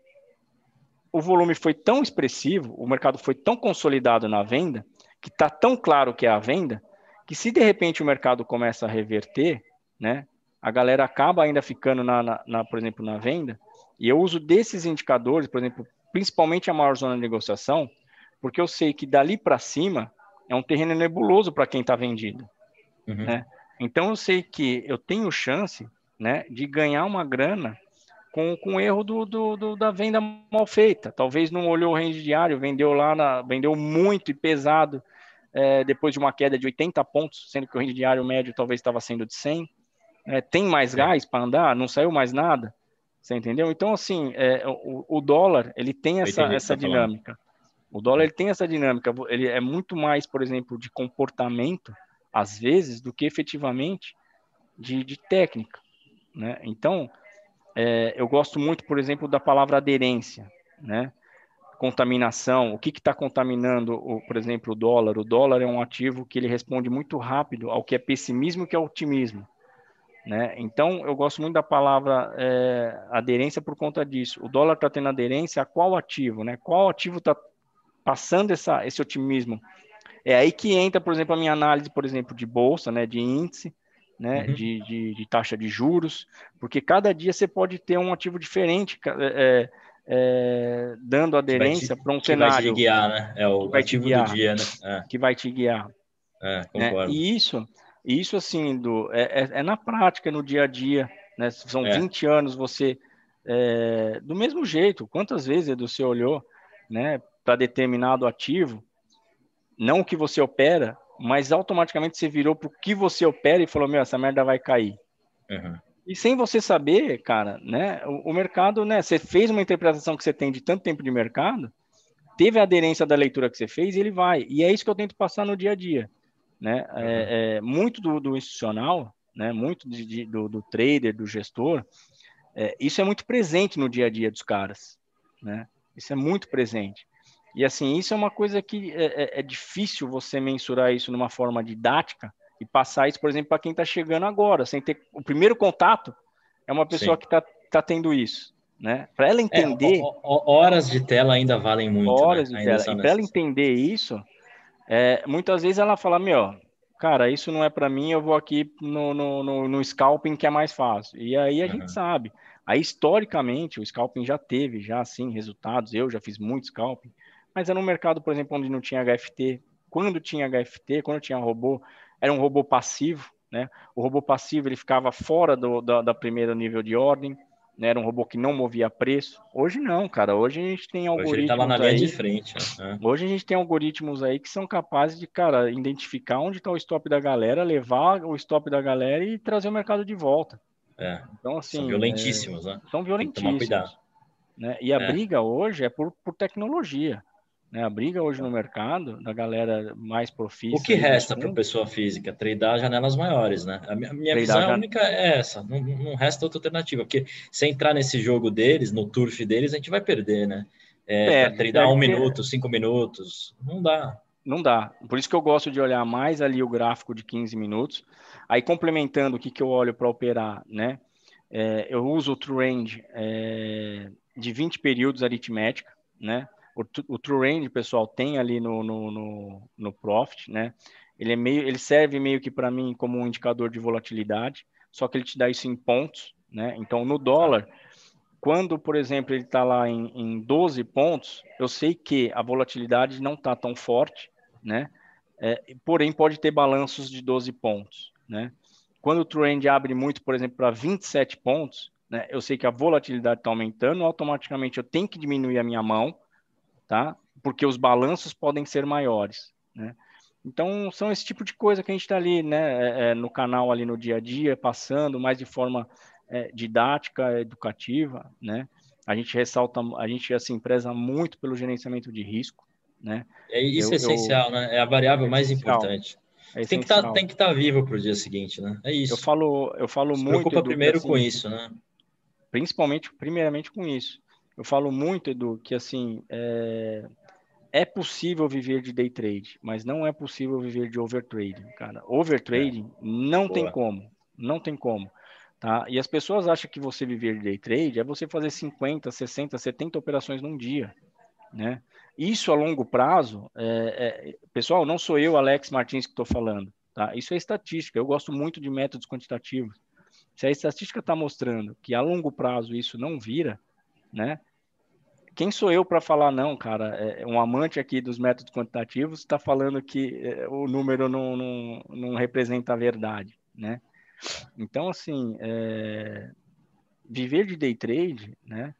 o volume foi tão expressivo, o mercado foi tão consolidado na venda, que está tão claro que é a venda, que se de repente o mercado começa a reverter, né, a galera acaba ainda ficando, na, na, na, por exemplo, na venda, e eu uso desses indicadores, por exemplo, principalmente a maior zona de negociação, porque eu sei que dali para cima é um terreno nebuloso para quem está vendido. Uhum. Né? Então eu sei que eu tenho chance né, de ganhar uma grana com, com o erro do, do, do, da venda mal feita. Talvez não olhou o range diário, vendeu lá, na, vendeu muito e pesado é, depois de uma queda de 80 pontos, sendo que o range diário médio talvez estava sendo de 100. É, tem mais gás para andar? Não saiu mais nada? Você entendeu? Então, assim, é, o, o, dólar, ele tem essa, essa tá dinâmica. O dólar, ele tem essa dinâmica. Ele é muito mais, por exemplo, de comportamento, às vezes, do que efetivamente de, de técnica. Né? Então, é, eu gosto muito, por exemplo, da palavra aderência, né? Contaminação. O que está contaminando, o, por exemplo, o dólar? O dólar é um ativo que ele responde muito rápido ao que é pessimismo e que é otimismo. Né? Então, eu gosto muito da palavra é, aderência por conta disso. O dólar está tendo aderência a qual ativo? Né? Qual ativo está passando essa, esse otimismo? É aí que entra, por exemplo, a minha análise, por exemplo, de bolsa, né, de índice, né, uhum. de, de, de, taxa de juros, porque cada dia você pode ter um ativo diferente, é, é, dando aderência para um cenário. Que vai te guiar, né? É o ativo guiar, do dia, né? É. Que vai te guiar. É, né? E isso, isso assim, do, é, é, é, na prática, no dia a dia, né? São é. 20 anos você. É, do mesmo jeito, quantas vezes você olhou né, para determinado ativo, não o que você opera, mas automaticamente você virou para o que você opera e falou: Meu, essa merda vai cair. Uhum. E sem você saber, cara, né? O, o, mercado, né? Você fez uma interpretação que você tem de tanto tempo de mercado, teve a aderência da leitura que você fez e ele vai. E é isso que eu tento passar no dia a dia, né? Uhum. É, é, muito do, do, institucional, né? Muito de, de, do, do, trader, do gestor, é, isso é muito presente no dia a dia dos caras, né? Isso é muito presente. E assim, isso é uma coisa que é, é, é difícil você mensurar isso numa forma didática e passar isso, por exemplo, para quem está chegando agora, sem ter o primeiro contato é uma pessoa Sim. que está tá tendo isso, né? Para ela é, entender é, horas de tela ainda valem muito, né? horas né? de tela. E para ela entender isso, é, muitas vezes ela fala, meu, cara, isso não é para mim, eu vou aqui no, no, no, no, scalping que é mais fácil. E aí a uhum. gente sabe. Aí historicamente o scalping já teve já assim resultados. Eu já fiz muito scalping mas era um mercado, por exemplo, onde não tinha HFT. Quando tinha HFT, quando tinha robô, era um robô passivo, né? O robô passivo ele ficava fora do, da, da primeiro nível de ordem, né? Era um robô que não movia preço. Hoje não, cara. Hoje a gente tem algoritmos Hoje na linha aí, de frente. Né? Hoje a gente tem algoritmos aí que são capazes de, cara, identificar onde está o stop da galera, levar o stop da galera e trazer o mercado de volta. É. Então assim, são violentíssimos, é, né? São violentíssimos. Né? E a é. briga hoje é por, por tecnologia. Né? A briga hoje no mercado, da galera mais profissa. O que resta para a pessoa física? Treinar janelas maiores, né? A minha, minha visão jan... única é essa, não, não resta outra alternativa, porque se entrar nesse jogo deles, no turf deles, a gente vai perder, né? É, é treinar um minuto, cinco minutos, não dá. Não dá. Por isso que eu gosto de olhar mais ali o gráfico de 15 minutos. Aí, complementando o que, que eu olho para operar, né? É, eu uso o true range é, de 20 períodos aritmética, né? O, o True Range, pessoal, tem ali no, no, no, no Profit, né? Ele, é meio, ele serve meio que para mim como um indicador de volatilidade, só que ele te dá isso em pontos, né? Então, no dólar, quando, por exemplo, ele está lá em, em 12 pontos, eu sei que a volatilidade não está tão forte, né? É, porém, pode ter balanços de 12 pontos, né? Quando o trend abre muito, por exemplo, para 27 pontos, né? Eu sei que a volatilidade está aumentando, automaticamente eu tenho que diminuir a minha mão, tá? Porque os balanços podem ser maiores, né? Então, são esse tipo de coisa que a gente está ali, né, é, é, no canal, ali no dia a dia, passando mais de forma é, didática, educativa, né? A gente ressalta, a gente, assim, preza muito pelo gerenciamento de risco, né? É, isso eu, é essencial, eu, né? É a variável é mais importante. É tem que estar tá, estar tá vivo para o dia seguinte, né? É isso. Eu falo, eu falo Se muito. Preocupa primeiro assim, com isso, né? Principalmente, primeiramente com isso. Eu falo muito, Edu, que assim é, é possível viver de day trade, mas não é possível viver de overtrading, cara. Overtrading é. não Boa. tem como, não tem como. Tá? E as pessoas acham que você viver de day trade é você fazer 50, 60, 70 operações num dia, né? Isso a longo prazo, é, é, pessoal, não sou eu, Alex Martins, que estou falando. Tá? Isso é estatística. Eu gosto muito de métodos quantitativos. Se a estatística está mostrando que a longo prazo isso não vira, né? Quem sou eu para falar não, cara? É, um amante aqui dos métodos quantitativos está falando que é, o número não, não, não, representa a verdade, né? Então, assim, é... viver de day trade, né?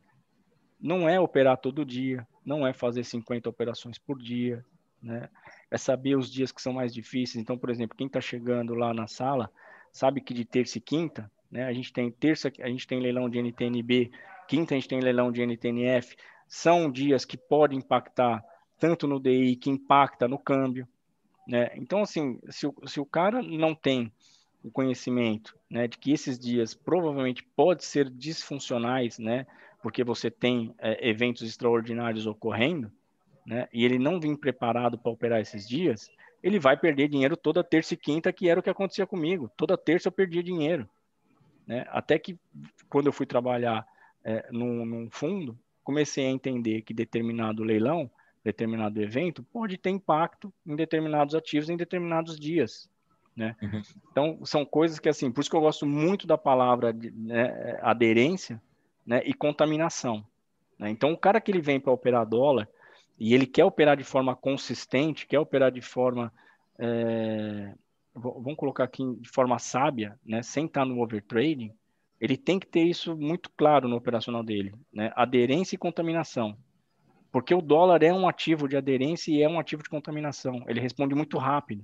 Não é operar todo dia, não é fazer 50 operações por dia, né? É saber os dias que são mais difíceis. Então, por exemplo, quem está chegando lá na sala sabe que de terça e quinta, né? A gente tem terça, a gente tem leilão de NTNB, quinta a gente tem leilão de NTNF. São dias que podem impactar tanto no DI que impacta no câmbio, né? Então, assim, se o, se o cara não tem o conhecimento, né, de que esses dias provavelmente podem ser disfuncionais, né? porque você tem é, eventos extraordinários ocorrendo, né, e ele não vem preparado para operar esses dias, ele vai perder dinheiro toda terça e quinta, que era o que acontecia comigo. Toda terça eu perdia dinheiro. Né? Até que, quando eu fui trabalhar é, num, num fundo, comecei a entender que determinado leilão, determinado evento, pode ter impacto em determinados ativos em determinados dias. Né? Uhum. Então, são coisas que, assim, por isso que eu gosto muito da palavra né, aderência, né, e contaminação. Né? Então, o cara que ele vem para operar dólar e ele quer operar de forma consistente, quer operar de forma, é, vamos colocar aqui de forma sábia, né, sem estar no overtrading, ele tem que ter isso muito claro no operacional dele, né? aderência e contaminação. Porque o dólar é um ativo de aderência e é um ativo de contaminação. Ele responde muito rápido.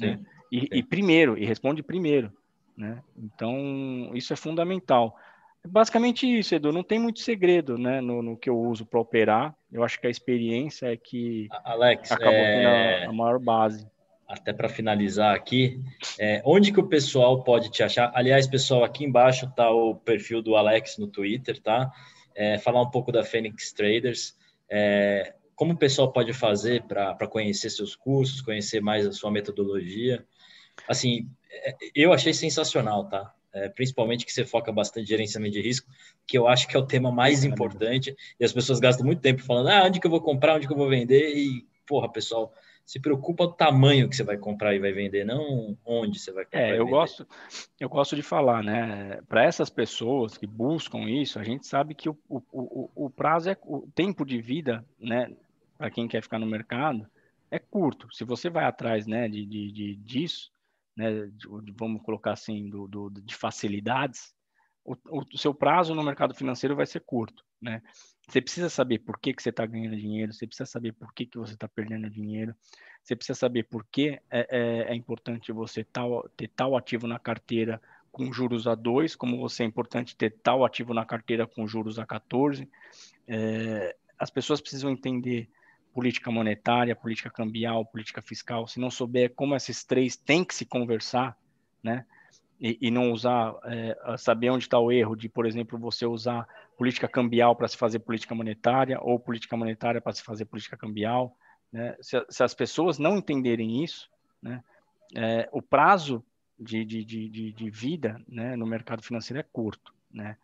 Né? E, e, primeiro, e responde primeiro. Né? Então, isso é fundamental. Basicamente isso, Edu. Não tem muito segredo, né, no, no que eu uso para operar. Eu acho que a experiência é que Alex, acabou é... a maior base. Até para finalizar aqui, é, onde que o pessoal pode te achar? Aliás, pessoal, aqui embaixo está o perfil do Alex no Twitter, tá? É, falar um pouco da Phoenix Traders. É, como o pessoal pode fazer para conhecer seus cursos, conhecer mais a sua metodologia? Assim, é, eu achei sensacional, tá? é, principalmente que você foca bastante em gerenciamento de risco, que eu acho que é o tema mais importante, e as pessoas gastam muito tempo falando, ah, onde que eu vou comprar, onde que eu vou vender, e, porra, pessoal, se preocupa o tamanho que você vai comprar e vai vender, não onde você vai comprar. É, eu gosto, eu gosto de falar, né? Para essas pessoas que buscam isso, a gente sabe que o, o, o, o prazo é o tempo de vida, né? Para quem quer ficar no mercado, é curto. Se você vai atrás, né, de, de, de disso, né, de, vamos colocar assim, do, do, de facilidades, o, o, seu prazo no mercado financeiro vai ser curto, né? Você precisa saber por que, que você está ganhando dinheiro, você precisa saber por que, que você está perdendo dinheiro, você precisa saber por que é, é, é importante você tal, ter tal ativo na carteira com juros a 2, como você é importante ter tal ativo na carteira com juros a 14. É, as pessoas precisam entender política monetária, política cambial, política fiscal, se não souber como esses três têm que se conversar, né? E, e não usar, é, saber onde está o erro de, por exemplo, você usar política cambial para se fazer política monetária ou política monetária para se fazer política cambial, né? Se, se, as pessoas não entenderem isso, né? É, o prazo de, de, de, de vida né, no mercado financeiro é curto, né?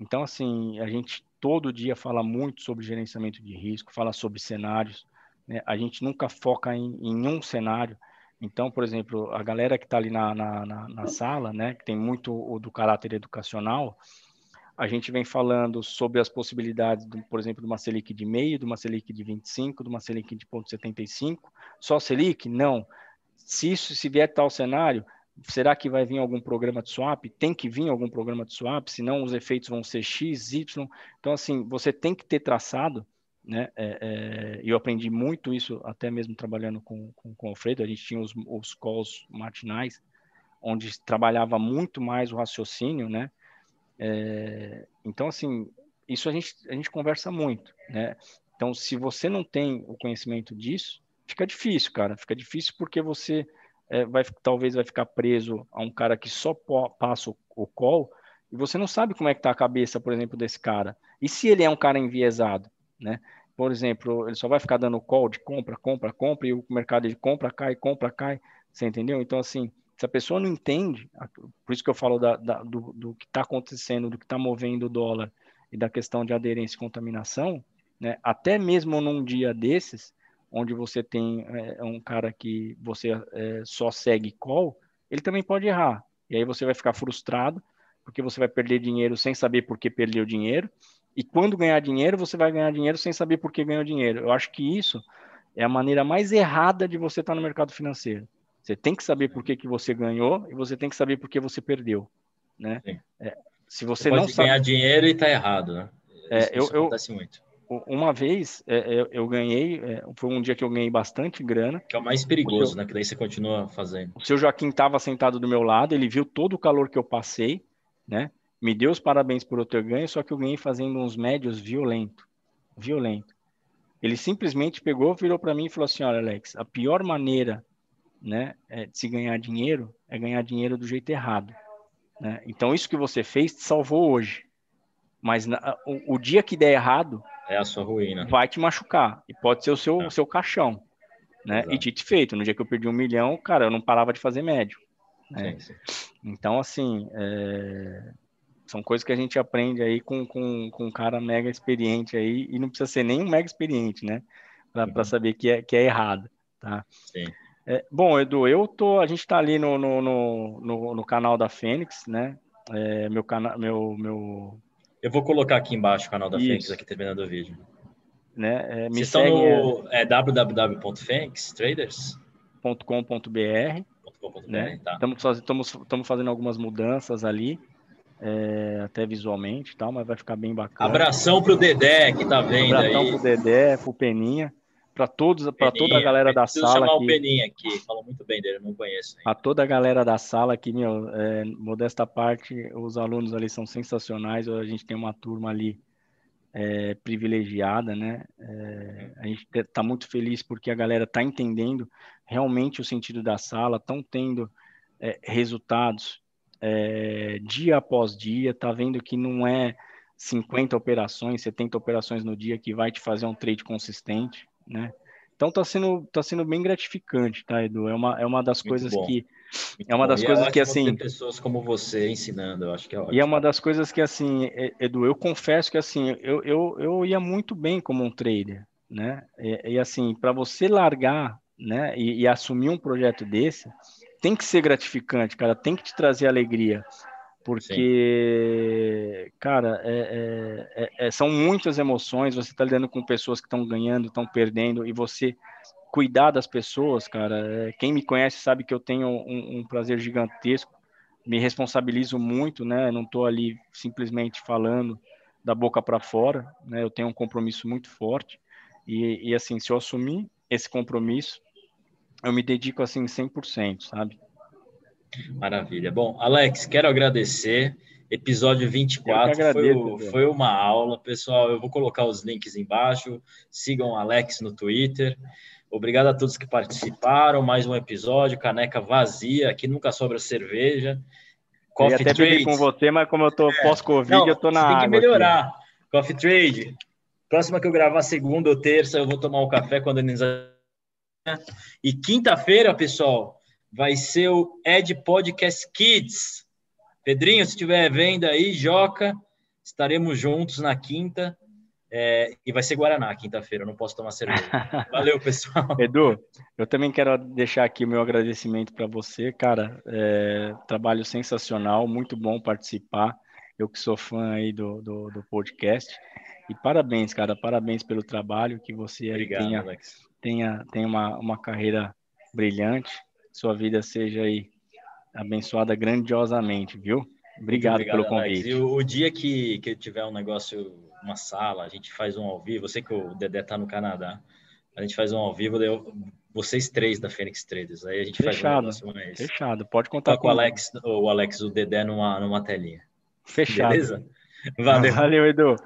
Então, assim, a gente todo dia fala muito sobre gerenciamento de risco, fala sobre cenários. Né? A gente nunca foca em, em, um cenário. Então, por exemplo, a galera que está ali na, na, na, na, sala, né, que tem muito do caráter educacional, a gente vem falando sobre as possibilidades, do, por exemplo, de uma Selic de meio, de uma Selic de 25, de uma Selic de 0,75. Só Selic? Não. Se isso se vier tal cenário, Será que vai vir algum programa de swap? Tem que vir algum programa de swap, senão os efeitos vão ser X, Y. Então, assim, você tem que ter traçado, né? É, é, eu aprendi muito isso, até mesmo trabalhando com, com, com o Alfredo. A gente tinha os, os calls matinais, onde trabalhava muito mais o raciocínio, né? É, então, assim, isso a gente, a gente conversa muito, né? Então, se você não tem o conhecimento disso, fica difícil, cara. Fica difícil porque você é, vai, talvez vai ficar preso a um cara que só passa o, o call e você não sabe como é que tá a cabeça, por exemplo, desse cara. E se ele é um cara enviesado, né? Por exemplo, ele só vai ficar dando call de compra, compra, compra, e o mercado de compra cai, compra, cai. Você entendeu? Então, assim, se a pessoa não entende, por isso que eu falo da, da, do, do, que está acontecendo, do que está movendo o dólar e da questão de aderência e contaminação, né? até mesmo num dia desses, onde você tem é, um cara que você é, só segue call, ele também pode errar. E aí você vai ficar frustrado, porque você vai perder dinheiro sem saber por que perdeu dinheiro. E quando ganhar dinheiro, você vai ganhar dinheiro sem saber por que ganhou dinheiro. Eu acho que isso é a maneira mais errada de você estar no mercado financeiro. Você tem que saber por que, que você ganhou e você tem que saber por que você perdeu. Né? É, se você, você não sabe... ganhar dinheiro e está errado, né? É, isso, eu, isso acontece eu, muito uma vez é, é, eu ganhei, é, foi um dia que eu ganhei bastante grana. Que é o mais perigoso, né? Que daí você continua fazendo. O seu Joaquim estava sentado do meu lado, ele viu todo o calor que eu passei, né? Me deu os parabéns por eu ter ganho, só que eu ganhei fazendo uns médios violento, violento. Ele simplesmente pegou, virou para mim e falou assim: "Olha, Alex, a pior maneira, né, é, de se ganhar dinheiro é ganhar dinheiro do jeito errado, né? Então isso que você fez te salvou hoje, mas na, o, o dia que der errado, é a sua ruína. Vai te machucar. E pode ser o seu, é. o seu caixão. Né? Exato. E dito feito, no dia que eu perdi um milhão, cara, eu não parava de fazer médio. Né? Sim, sim. Então, assim, é... são coisas que a gente aprende aí com, com, com um cara mega experiente aí, e não precisa ser nem um mega experiente, né? Para uhum. saber que é, que é errado, tá? Sim. É, bom, Edu, eu tô, a gente está ali no, no, no, no, no canal da Fênix, né? É, meu, cana meu, meu, eu vou colocar aqui embaixo o canal da Isso. Fênix, aqui terminando o vídeo. Né? É, me Vocês estão no é, www.fênixtraders.com.br né? tá. Estamos estamos, estamos fazendo algumas mudanças ali, é, até visualmente tal, mas vai ficar bem bacana. Abração pro Dedé que tá vendo Abração aí. pro Dedé, pro Peninha para todos, para toda a galera da sala chamar aqui. o Peninha aqui, falou muito bem dele, não conheço. A toda a galera da sala aqui, meu, é, modesta parte, os alunos ali são sensacionais, a gente tem uma turma ali é, privilegiada, né? É, a gente está muito feliz porque a galera está entendendo realmente o sentido da sala, estão tendo é, resultados é, dia após dia, está vendo que não é 50 operações, 70 operações no dia que vai te fazer um trade consistente, né? Então tá sendo, tá sendo bem gratificante, tá, Edu? É uma, é uma das Muito coisas bom. que Muito é uma das bom. coisas é que assim pessoas como você ensinando, eu acho que é ótimo. E é uma das coisas que assim, Edu, eu confesso que assim, eu, eu, eu ia muito bem como um trader, né? E, e assim, para você largar, né, e, e assumir um projeto desse, tem que ser gratificante, cara, tem que te trazer alegria porque, Sim. cara, é, é, é, é, são muitas emoções. Você está lidando com pessoas que estão ganhando, estão perdendo, e você cuidar das pessoas, cara. É, quem me conhece sabe que eu tenho um, um prazer gigantesco. Me responsabilizo muito, né? Não estou ali simplesmente falando da boca para fora, né? Eu tenho um compromisso muito forte e, e assim, se eu assumir esse compromisso, eu me dedico assim 100%, sabe? Maravilha. Bom, Alex, quero agradecer. Episódio 24 agradeço, foi, foi uma aula. Pessoal, eu vou colocar os links embaixo. Sigam o Alex no Twitter. Obrigado a todos que participaram. Mais um episódio, caneca vazia. Aqui nunca sobra cerveja. Coffee eu até Trade. com você, mas como eu tô é. pós-Covid, eu tô na tem água. Tem que melhorar. Aqui. Coffee Trade. Próxima que eu gravar segunda ou terça, eu vou tomar um café quando a E quinta-feira, pessoal, vai ser o Ed Podcast Kids. Pedrinho, se estiver vendo aí, Joca, estaremos juntos na quinta. É, e vai ser Guaraná quinta-feira, não posso tomar cerveja. Valeu, pessoal. Edu, eu também quero deixar aqui o meu agradecimento para você, cara. É, trabalho sensacional, muito bom participar. Eu que sou fã aí do, do, do podcast. E parabéns, cara, parabéns pelo trabalho que você Obrigado, tenha, Alex. Tenha, tenha uma, uma carreira brilhante sua vida seja aí abençoada grandiosamente, viu? Obrigado, obrigado pelo convite. Alex. E o, o, dia que, que tiver um negócio, uma sala, a gente faz um ao vivo. Eu sei que o Dedé tá no Canadá. A gente faz um ao vivo, eu, vocês três da Fênix Traders. Aí a gente fechado, faz um negócio Fechado, pode contar com o Alex, o Alex, o Dedé numa, numa telinha. Fechado. Beleza? Valeu. Valeu, Edu.